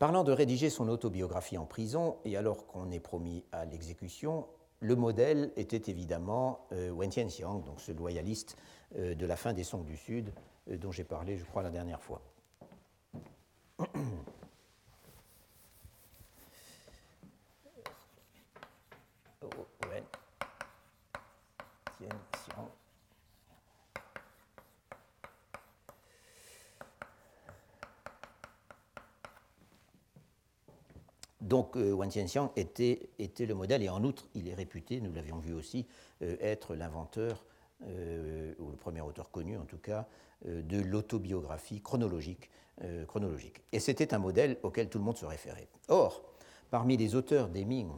Parlant de rédiger son autobiographie en prison, et alors qu'on est promis à l'exécution, le modèle était évidemment euh, Wen Tianxiang, donc ce loyaliste de la fin des Song du Sud, dont j'ai parlé, je crois, la dernière fois. Donc Wan Tianxiang était, était, le modèle, et en outre, il est réputé, nous l'avions vu aussi, être l'inventeur, ou le premier auteur connu en tout cas, de l'autobiographie chronologique, chronologique. Et c'était un modèle auquel tout le monde se référait. Or, parmi les auteurs des Ming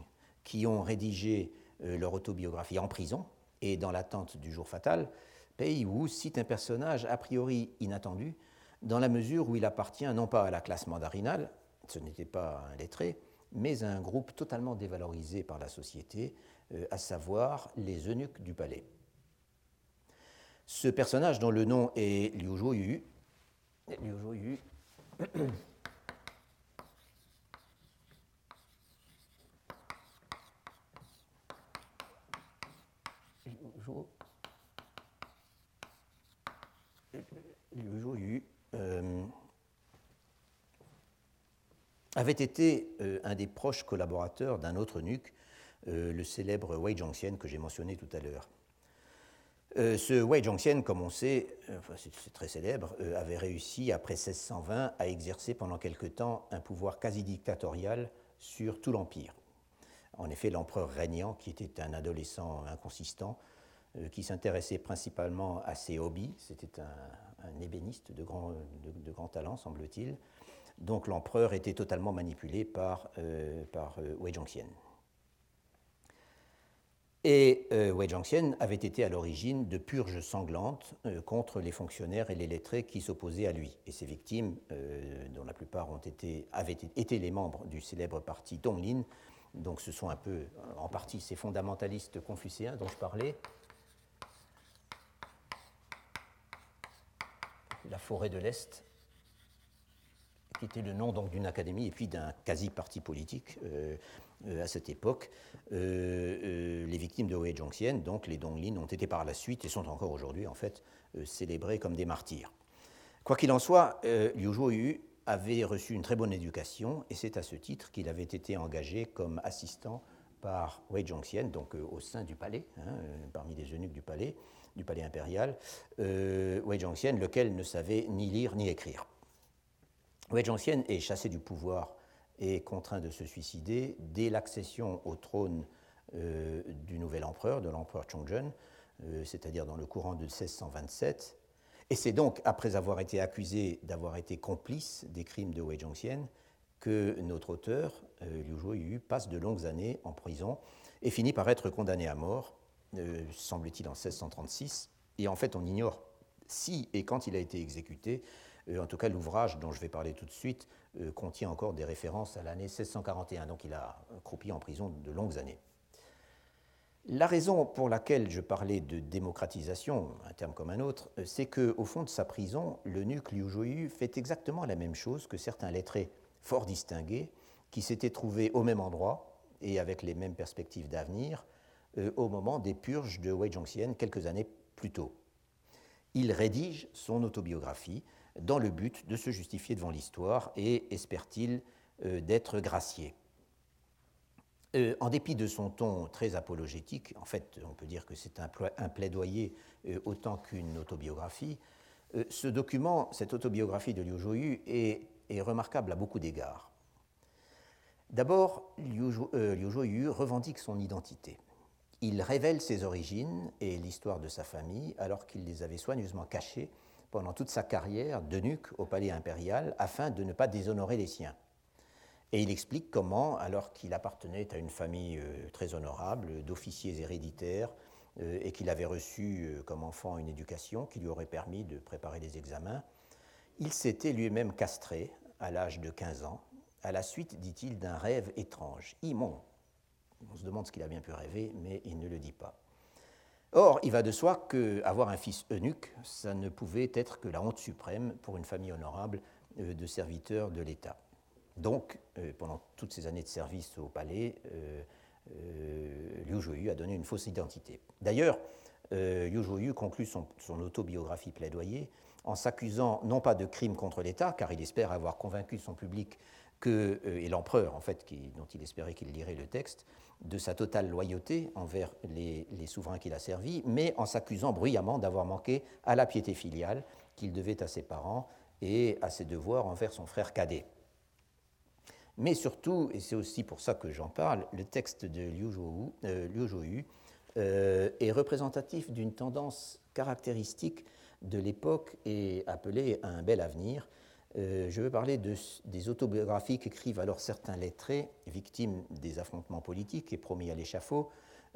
qui ont rédigé leur autobiographie en prison et dans l'attente du jour fatal, Pei Wu cite un personnage a priori inattendu, dans la mesure où il appartient non pas à la classe mandarinale, ce n'était pas un lettré, mais à un groupe totalement dévalorisé par la société, euh, à savoir les eunuques du palais. Ce personnage, dont le nom est Liu Zhuoyu, Liu euh, avait été euh, un des proches collaborateurs d'un autre nuque, euh, le célèbre Wei Zhongxian que j'ai mentionné tout à l'heure. Ce Wei Zhongxian, comme on sait, c'est très célèbre, avait réussi après 1620 à exercer pendant quelque temps un pouvoir quasi dictatorial sur tout l'Empire. En effet, l'empereur régnant, qui était un adolescent inconsistant, qui s'intéressait principalement à ses hobbies, c'était un, ébéniste de grand, de, grand talent, semble-t-il. Donc l'empereur était totalement manipulé par, euh, par euh, Wei Zhongxian. Et euh, Wei Zhongxian avait été à l'origine de purges sanglantes contre les fonctionnaires et les lettrés qui s'opposaient à lui. Et ses victimes, dont la plupart ont été, avaient été les membres du célèbre parti Donglin, donc ce sont un peu, en partie, ces fondamentalistes confucéens dont je parlais, la forêt de l'Est, qui était le nom donc d'une académie et puis d'un quasi-parti politique euh, euh, à cette époque. Euh, les victimes de Wei Zhongxian, donc les Donglin, ont été par la suite et sont encore aujourd'hui en fait célébrés comme des martyrs. Quoi qu'il en soit, Liu Zhuoyu avait reçu une très bonne éducation et c'est à ce titre qu'il avait été engagé comme assistant par Wei Zhongxian, donc au sein du palais, hein, parmi les eunuques du palais du palais impérial, euh, Wei Zhongxian, lequel ne savait ni lire ni écrire. Wei Zhongxian est chassé du pouvoir et contraint de se suicider dès l'accession au trône euh, du nouvel empereur, de l'empereur Chongzhen, euh, c'est-à-dire dans le courant de 1627. Et c'est donc après avoir été accusé d'avoir été complice des crimes de Wei Zhongxian que notre auteur, Liu Zhuoyu, passe de longues années en prison et finit par être condamné à mort euh, semble-t-il en 1636, et en fait on ignore si et quand il a été exécuté. Euh, en tout cas, l'ouvrage dont je vais parler tout de suite euh, contient encore des références à l'année 1641, donc il a croupi en prison de longues années. La raison pour laquelle je parlais de démocratisation, un terme comme un autre, c'est qu'au fond de sa prison, le nuque Liu Zhuoyu fait exactement la même chose que certains lettrés fort distingués qui s'étaient trouvés au même endroit et avec les mêmes perspectives d'avenir euh, au moment des purges de Wei Zhongxian quelques années plus tôt. Il rédige son autobiographie dans le but de se justifier devant l'histoire et espère-t-il euh, d'être gracié. Euh, en dépit de son ton très apologétique, en fait on peut dire que c'est un, plaidoyer autant qu'une autobiographie, ce document, cette autobiographie de Liu Zhuoyu est, est remarquable à beaucoup d'égards. D'abord, Liu Zhuoyu revendique son identité. Il révèle ses origines et l'histoire de sa famille alors qu'il les avait soigneusement cachées pendant toute sa carrière d'eunuque au palais impérial afin de ne pas déshonorer les siens. Et il explique comment, alors qu'il appartenait à une famille euh, très honorable, d'officiers héréditaires, euh, et qu'il avait reçu euh, comme enfant une éducation qui lui aurait permis de préparer les examens, il s'était lui-même castré à l'âge de 15 ans, à la suite, dit-il, d'un rêve étrange, immonde, on se demande ce qu'il a bien pu rêver, mais il ne le dit pas. Or, il va de soi qu'avoir un fils eunuque, ça ne pouvait être que la honte suprême pour une famille honorable euh, de serviteurs de l'État. Donc, euh, pendant toutes ces années de service au palais, euh, Liu Zhuoyu a donné une fausse identité. D'ailleurs, Liu Zhuoyu conclut son, son, autobiographie plaidoyer en s'accusant non pas de crimes contre l'État, car il espère avoir convaincu son public que, et l'empereur en fait, dont il espérait qu'il lirait le texte, de sa totale loyauté envers les, souverains qu'il a servis, mais en s'accusant bruyamment d'avoir manqué à la piété filiale qu'il devait à ses parents et à ses devoirs envers son frère cadet. Mais surtout, et c'est aussi pour ça que j'en parle, le texte de Liu Zhou euh, est représentatif d'une tendance caractéristique de l'époque et appelée à un bel avenir. Euh, je veux parler de, des autobiographies qu'écrivent alors certains lettrés, victimes des affrontements politiques et promis à l'échafaud,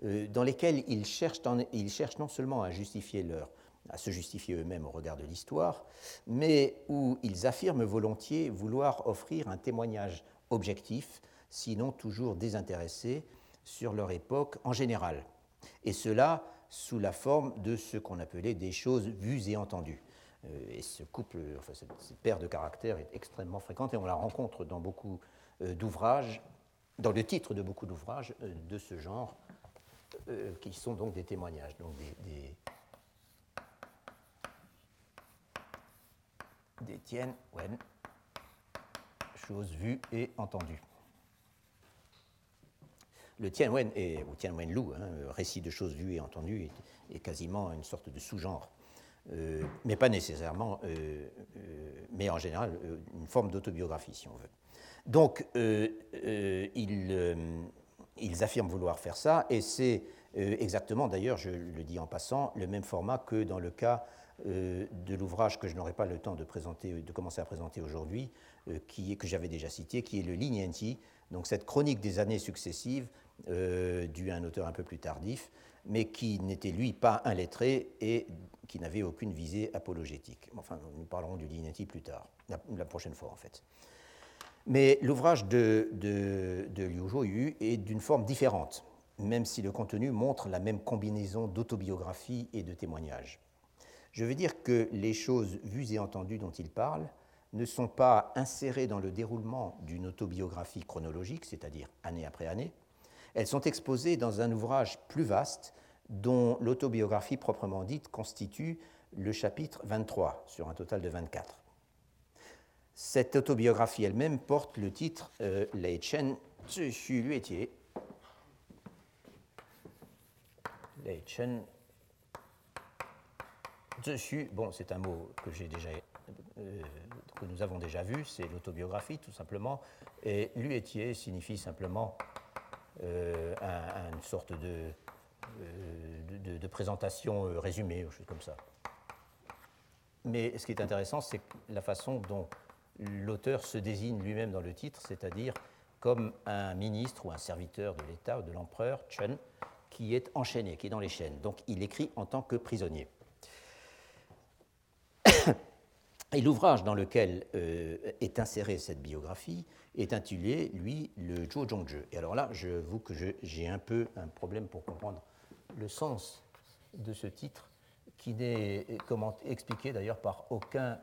euh, dans lesquels ils cherchent, ils cherchent, non seulement à justifier leur, à se justifier eux-mêmes au regard de l'histoire, mais où ils affirment volontiers vouloir offrir un témoignage objectif, sinon toujours désintéressé, sur leur époque en général. Et cela sous la forme de ce qu'on appelait des choses vues et entendues. Euh, et ce couple, enfin cette, paire de caractères est extrêmement fréquente et on la rencontre dans beaucoup euh, d'ouvrages, dans le titre de beaucoup d'ouvrages euh, de ce genre, qui sont donc des témoignages, donc des, des, tiennes, Wen, choses vues et entendues. Le Tianwen, ou Tianwen Lu, hein, récit de choses vues et entendues, est, quasiment une sorte de sous-genre, euh, mais pas nécessairement, euh, euh, mais en général une forme d'autobiographie, si on veut. Donc, ils, affirment vouloir faire ça, et c'est exactement, d'ailleurs, je le dis en passant, le même format que dans le cas de l'ouvrage que je n'aurai pas le temps de, présenter, de commencer à présenter aujourd'hui, que j'avais déjà cité, qui est le Lignanti, donc cette chronique des années successives euh, dû à un auteur un peu plus tardif, mais qui n'était lui pas un lettré et qui n'avait aucune visée apologétique. Enfin, nous parlerons du Dignity plus tard, la, prochaine fois en fait. Mais l'ouvrage de, Liu Yu est d'une forme différente, même si le contenu montre la même combinaison d'autobiographie et de témoignage. Je veux dire que les choses vues et entendues dont il parle ne sont pas insérées dans le déroulement d'une autobiographie chronologique, c'est-à-dire année après année, elles sont exposées dans un ouvrage plus vaste dont l'autobiographie proprement dite constitue le chapitre 23 sur un total de 24. Cette autobiographie elle-même porte le titre euh, Lei Chen Zhi Lei Chen bon, c'est un mot que j'ai déjà euh, que nous avons déjà vu, c'est l'autobiographie tout simplement, et Luetier signifie simplement euh, une sorte de, euh, de, présentation euh, résumée, ou chose comme ça. Mais ce qui est intéressant, c'est la façon dont l'auteur se désigne lui-même dans le titre, c'est-à-dire comme un ministre ou un serviteur de l'État ou de l'empereur, Chen, qui est enchaîné, qui est dans les chaînes. Donc il écrit en tant que prisonnier. Et l'ouvrage dans lequel est insérée cette biographie est intitulé, lui, le Zhuo Zhongzhe. Et alors là, je vous que j'ai un peu un problème pour comprendre le sens de ce titre, qui n'est expliqué d'ailleurs par aucun,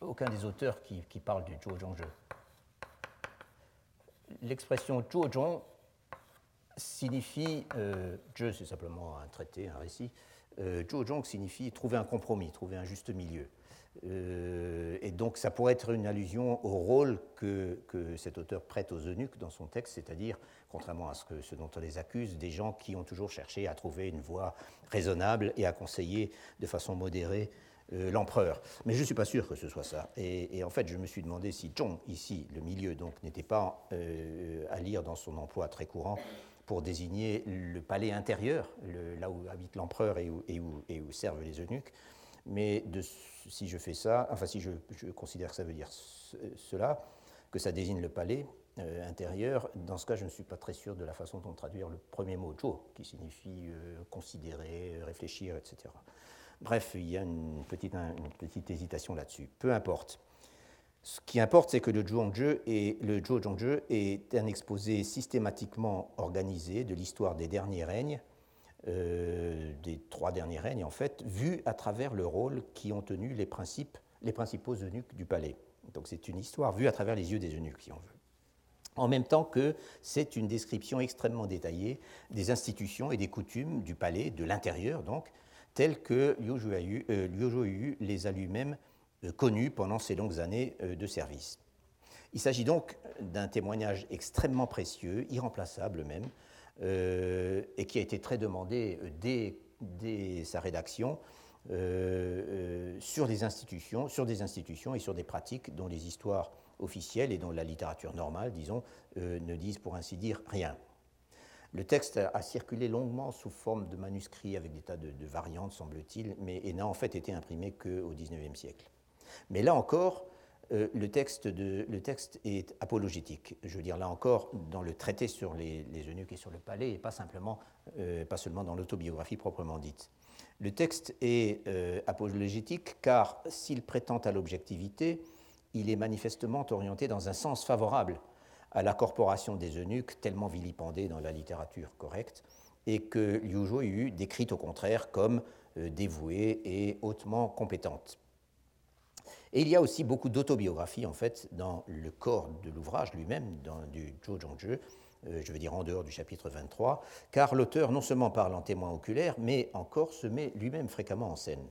aucun des auteurs qui, qui parlent du Zhuo Zhongzhe. L'expression Zhuo Zhong signifie, euh, c'est simplement un traité, un récit, euh, Zhuo Zhong signifie trouver un compromis, trouver un juste milieu. Euh, et donc ça pourrait être une allusion au rôle que, cet auteur prête aux eunuques dans son texte, c'est-à-dire, contrairement à ce, que, dont on les accuse, des gens qui ont toujours cherché à trouver une voie raisonnable et à conseiller de façon modérée euh, l'empereur. Mais je ne suis pas sûr que ce soit ça. Et, en fait, je me suis demandé si Zhong, ici, le milieu, donc, n'était pas euh, à lire dans son emploi très courant pour désigner le palais intérieur, là où habite l'empereur et où servent les eunuques, mais si je fais ça, enfin si je, considère que ça veut dire cela, que ça désigne le palais euh, intérieur, dans ce cas, je ne suis pas très sûr de la façon dont traduire le premier mot, jo, qui signifie euh, considérer, réfléchir, etc. Bref, il y a une petite, hésitation là-dessus. Peu importe. Ce qui importe, c'est que le Zhuangzhe et le est un exposé systématiquement organisé de l'histoire des derniers règnes euh, des trois derniers règnes, en fait, vu à travers le rôle qui ont tenu les, principaux eunuques du palais. Donc c'est une histoire vue à travers les yeux des eunuques, si on veut. En même temps que c'est une description extrêmement détaillée des institutions et des coutumes du palais, de l'intérieur donc, telles que Liu euh, les a lui-même euh, connues pendant ces longues années de service. Il s'agit donc d'un témoignage extrêmement précieux, irremplaçable même, euh, et qui a été très demandé euh, dès, sa rédaction euh, sur, des institutions, sur des institutions et sur des pratiques dont les histoires officiels et dont la littérature normale, disons, ne disent pour ainsi dire rien. Le texte a circulé longuement sous forme de manuscrits avec des tas de, variantes, semble-t-il, mais n'a en fait été imprimé qu'au XIXe siècle. Mais là encore, euh, le, texte est apologétique. Je veux dire, là encore, dans le traité sur les, eunuques et sur le palais, et pas, simplement, euh, pas seulement dans l'autobiographie proprement dite. Le texte est euh, apologétique car s'il prétend à l'objectivité, il est manifestement orienté dans un sens favorable à la corporation des eunuques tellement vilipendée dans la littérature correcte, et que Liu eut décrite au contraire comme dévouée et hautement compétente. Et il y a aussi beaucoup d'autobiographies en fait dans le corps de l'ouvrage lui-même, du Zhou Zhongzhi, euh, je veux dire en dehors du chapitre 23, car l'auteur non seulement parle en témoin oculaire, mais encore se met lui-même fréquemment en scène.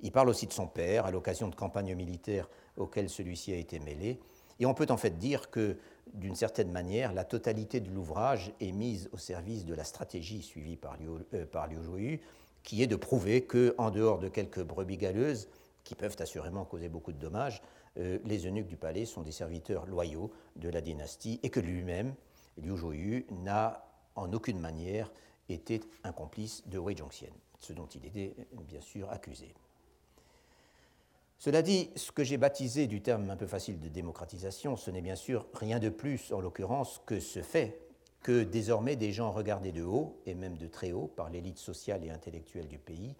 Il parle aussi de son père à l'occasion de campagnes militaires auxquelles celui-ci a été mêlé, et on peut en fait dire que d'une certaine manière, la totalité de l'ouvrage est mise au service de la stratégie suivie par Liu, euh, qui est de prouver qu'en dehors de quelques brebis galeuses, qui peuvent assurément causer beaucoup de dommages, euh, les eunuques du palais sont des serviteurs loyaux de la dynastie et que lui-même, Liu Zhuyu, n'a en aucune manière été un complice de Wei Zhongxian, ce dont il était bien sûr accusé. Cela dit, ce que j'ai baptisé du terme un peu facile de démocratisation, ce n'est bien sûr rien de plus, en l'occurrence, que ce fait que désormais des gens regardés de haut, et même de très haut, par l'élite sociale et intellectuelle du pays,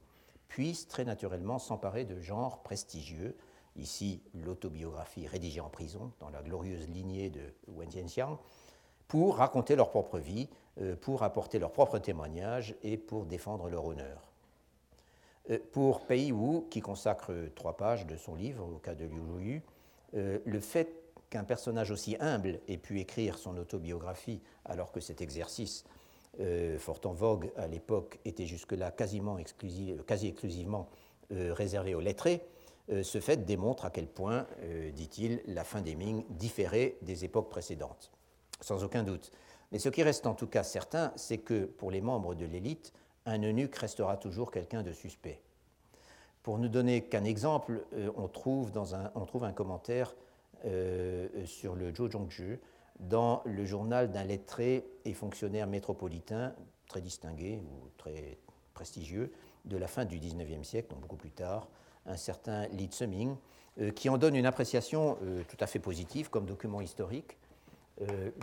puissent très naturellement s'emparer de genres prestigieux, ici l'autobiographie rédigée en prison, dans la glorieuse lignée de Wen Jianxiang, pour raconter leur propre vie, euh, pour apporter leur propre témoignage et pour défendre leur honneur. Euh, pour Pei Wu, qui consacre trois pages de son livre au cas de Liu Zhuyu, euh, le fait qu'un personnage aussi humble ait pu écrire son autobiographie alors que cet exercice, euh, fort en vogue à l'époque, était jusque-là quasi exclusivement réservé aux lettrés, ce fait démontre à quel point, dit-il, la fin des Ming différait des époques précédentes. Sans aucun doute. Mais ce qui reste en tout cas certain, c'est que pour les membres de l'élite, un eunuque restera toujours quelqu'un de suspect. Pour ne donner qu'un exemple, euh, on, trouve un, commentaire euh, sur le Zhou dans le journal d'un lettré et fonctionnaire métropolitain très distingué ou très prestigieux de la fin du XIXe siècle, donc beaucoup plus tard, un certain Li Tsuming, euh, qui en donne une appréciation tout à fait positive comme document historique.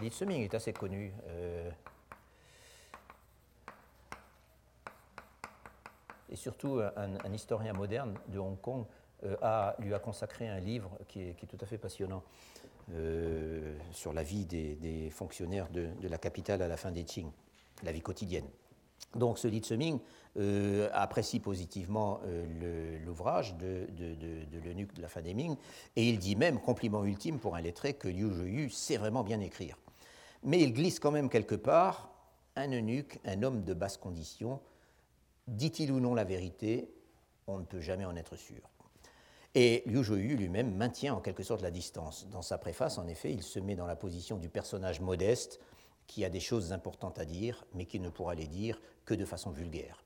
Li Tsuming est assez connu. et surtout un, historien moderne de Hong Kong euh, lui a consacré un livre qui est, tout à fait passionnant euh, sur la vie des, fonctionnaires de, la capitale à la fin des Qing, la vie quotidienne. Donc ce Li Tsuming euh, apprécie positivement l'ouvrage de, de, l'eunuque de la fin des Ming, et il dit même, compliment ultime pour un lettré, que Liu Zhuyu sait vraiment bien écrire. Mais il glisse quand même quelque part un eunuque, un homme de basse condition, Dit-il ou non la vérité On ne peut jamais en être sûr. Et Liu Zhuyu lui-même maintient en quelque sorte la distance. Dans sa préface, en effet, il se met dans la position du personnage modeste qui a des choses importantes à dire, mais qui ne pourra les dire que de façon vulgaire.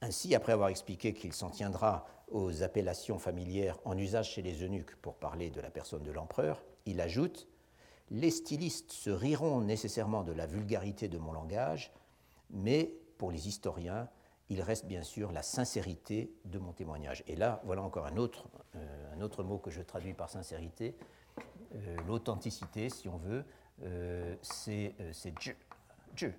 Ainsi, après avoir expliqué qu'il s'en tiendra aux appellations familières en usage chez les eunuques pour parler de la personne de l'empereur, il ajoute Les stylistes se riront nécessairement de la vulgarité de mon langage, mais pour les historiens, il reste bien sûr la sincérité de mon témoignage. Et là, voilà encore un autre, euh, un autre mot que je traduis par sincérité. Euh, l'authenticité, si on veut, euh, c'est Dieu.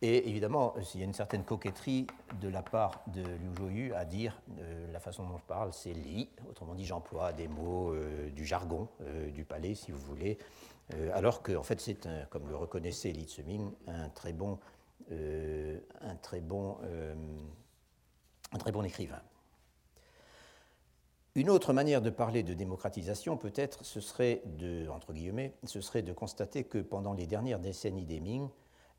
Et évidemment, il y a une certaine coquetterie de la part de Liu Zhuyu à dire la façon dont je parle, c'est li, autrement dit, j'emploie des mots du jargon du palais, si vous voulez, alors que, en fait, c'est, comme le reconnaissait Li Tsuming, un très bon, euh, un très bon, euh, un très bon écrivain. Une autre manière de parler de démocratisation, peut-être, ce serait de, entre guillemets, ce serait de constater que pendant les dernières décennies des Ming,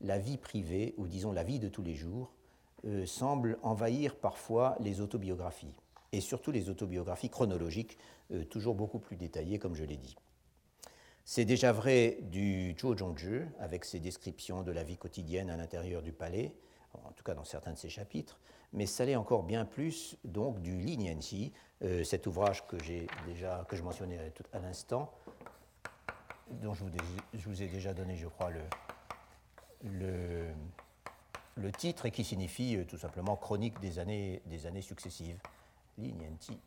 la vie privée, ou disons la vie de tous les jours, semble envahir parfois les autobiographies, et surtout les autobiographies chronologiques, toujours beaucoup plus détaillées, comme je l'ai dit. C'est déjà vrai du Zhongzhi, avec ses descriptions de la vie quotidienne à l'intérieur du palais, en tout cas dans certains de ses chapitres, mais ça l'est encore bien plus donc du Liniency, euh, cet ouvrage que, déjà, que je mentionnais à, l'instant, dont je vous, ai déjà donné, je crois, le, titre et qui signifie euh, tout simplement chronique des années, des années successives. Linienti.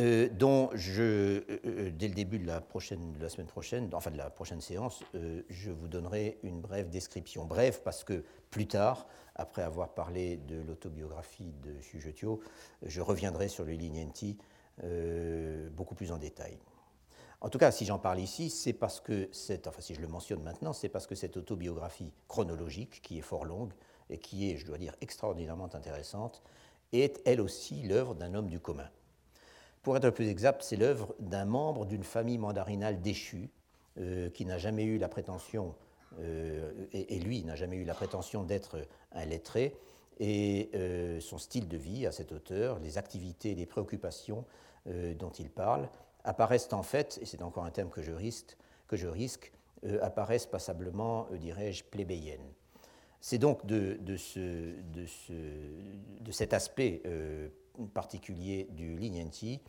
Euh, dont je, euh, dès le début de la, prochaine, semaine prochaine, enfin de la prochaine séance, je vous donnerai une brève description. Brève parce que plus tard, après avoir parlé de l'autobiographie de Sujetio, je reviendrai sur le Linienti beaucoup plus en détail. En tout cas, si j'en parle ici, c'est parce que, cette, enfin si je le mentionne maintenant, c'est parce que cette autobiographie chronologique, qui est fort longue et qui est, je dois dire, extraordinairement intéressante, est elle aussi l'œuvre d'un homme du commun. Pour être plus exact, c'est l'œuvre d'un membre d'une famille mandarinale déchue, euh, qui n'a jamais eu la prétention, euh, et, lui n'a jamais eu la prétention d'être un lettré, et euh, son style de vie à cet auteur, les activités, les préoccupations dont il parle, apparaissent en fait, et c'est encore un thème que je risque, que je risque apparaissent passablement, dirais-je, plébéiennes. C'est donc de, de, ce, de, ce, de, cet aspect particulier du Lignanti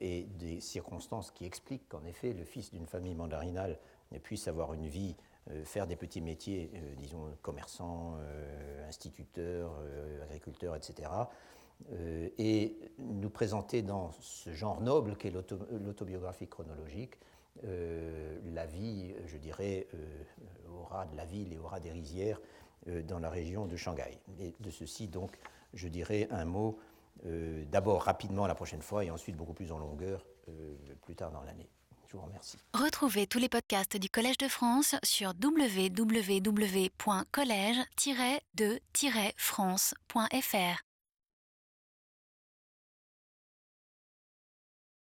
et des circonstances qui expliquent qu'en effet le fils d'une famille mandarinale puisse avoir une vie, faire des petits métiers, disons commerçant, instituteur, agriculteur, etc., euh, et nous présenter dans ce genre noble qu'est l'autobiographie chronologique euh, la vie, je dirais, euh, aura de la ville et aura des rizières dans la région de Shanghai. Et de ceci, donc, je dirais un mot d'abord rapidement la prochaine fois et ensuite beaucoup plus en longueur plus tard dans l'année. Je vous remercie. Retrouvez tous les podcasts du Collège de France sur www.collège-de-france.fr.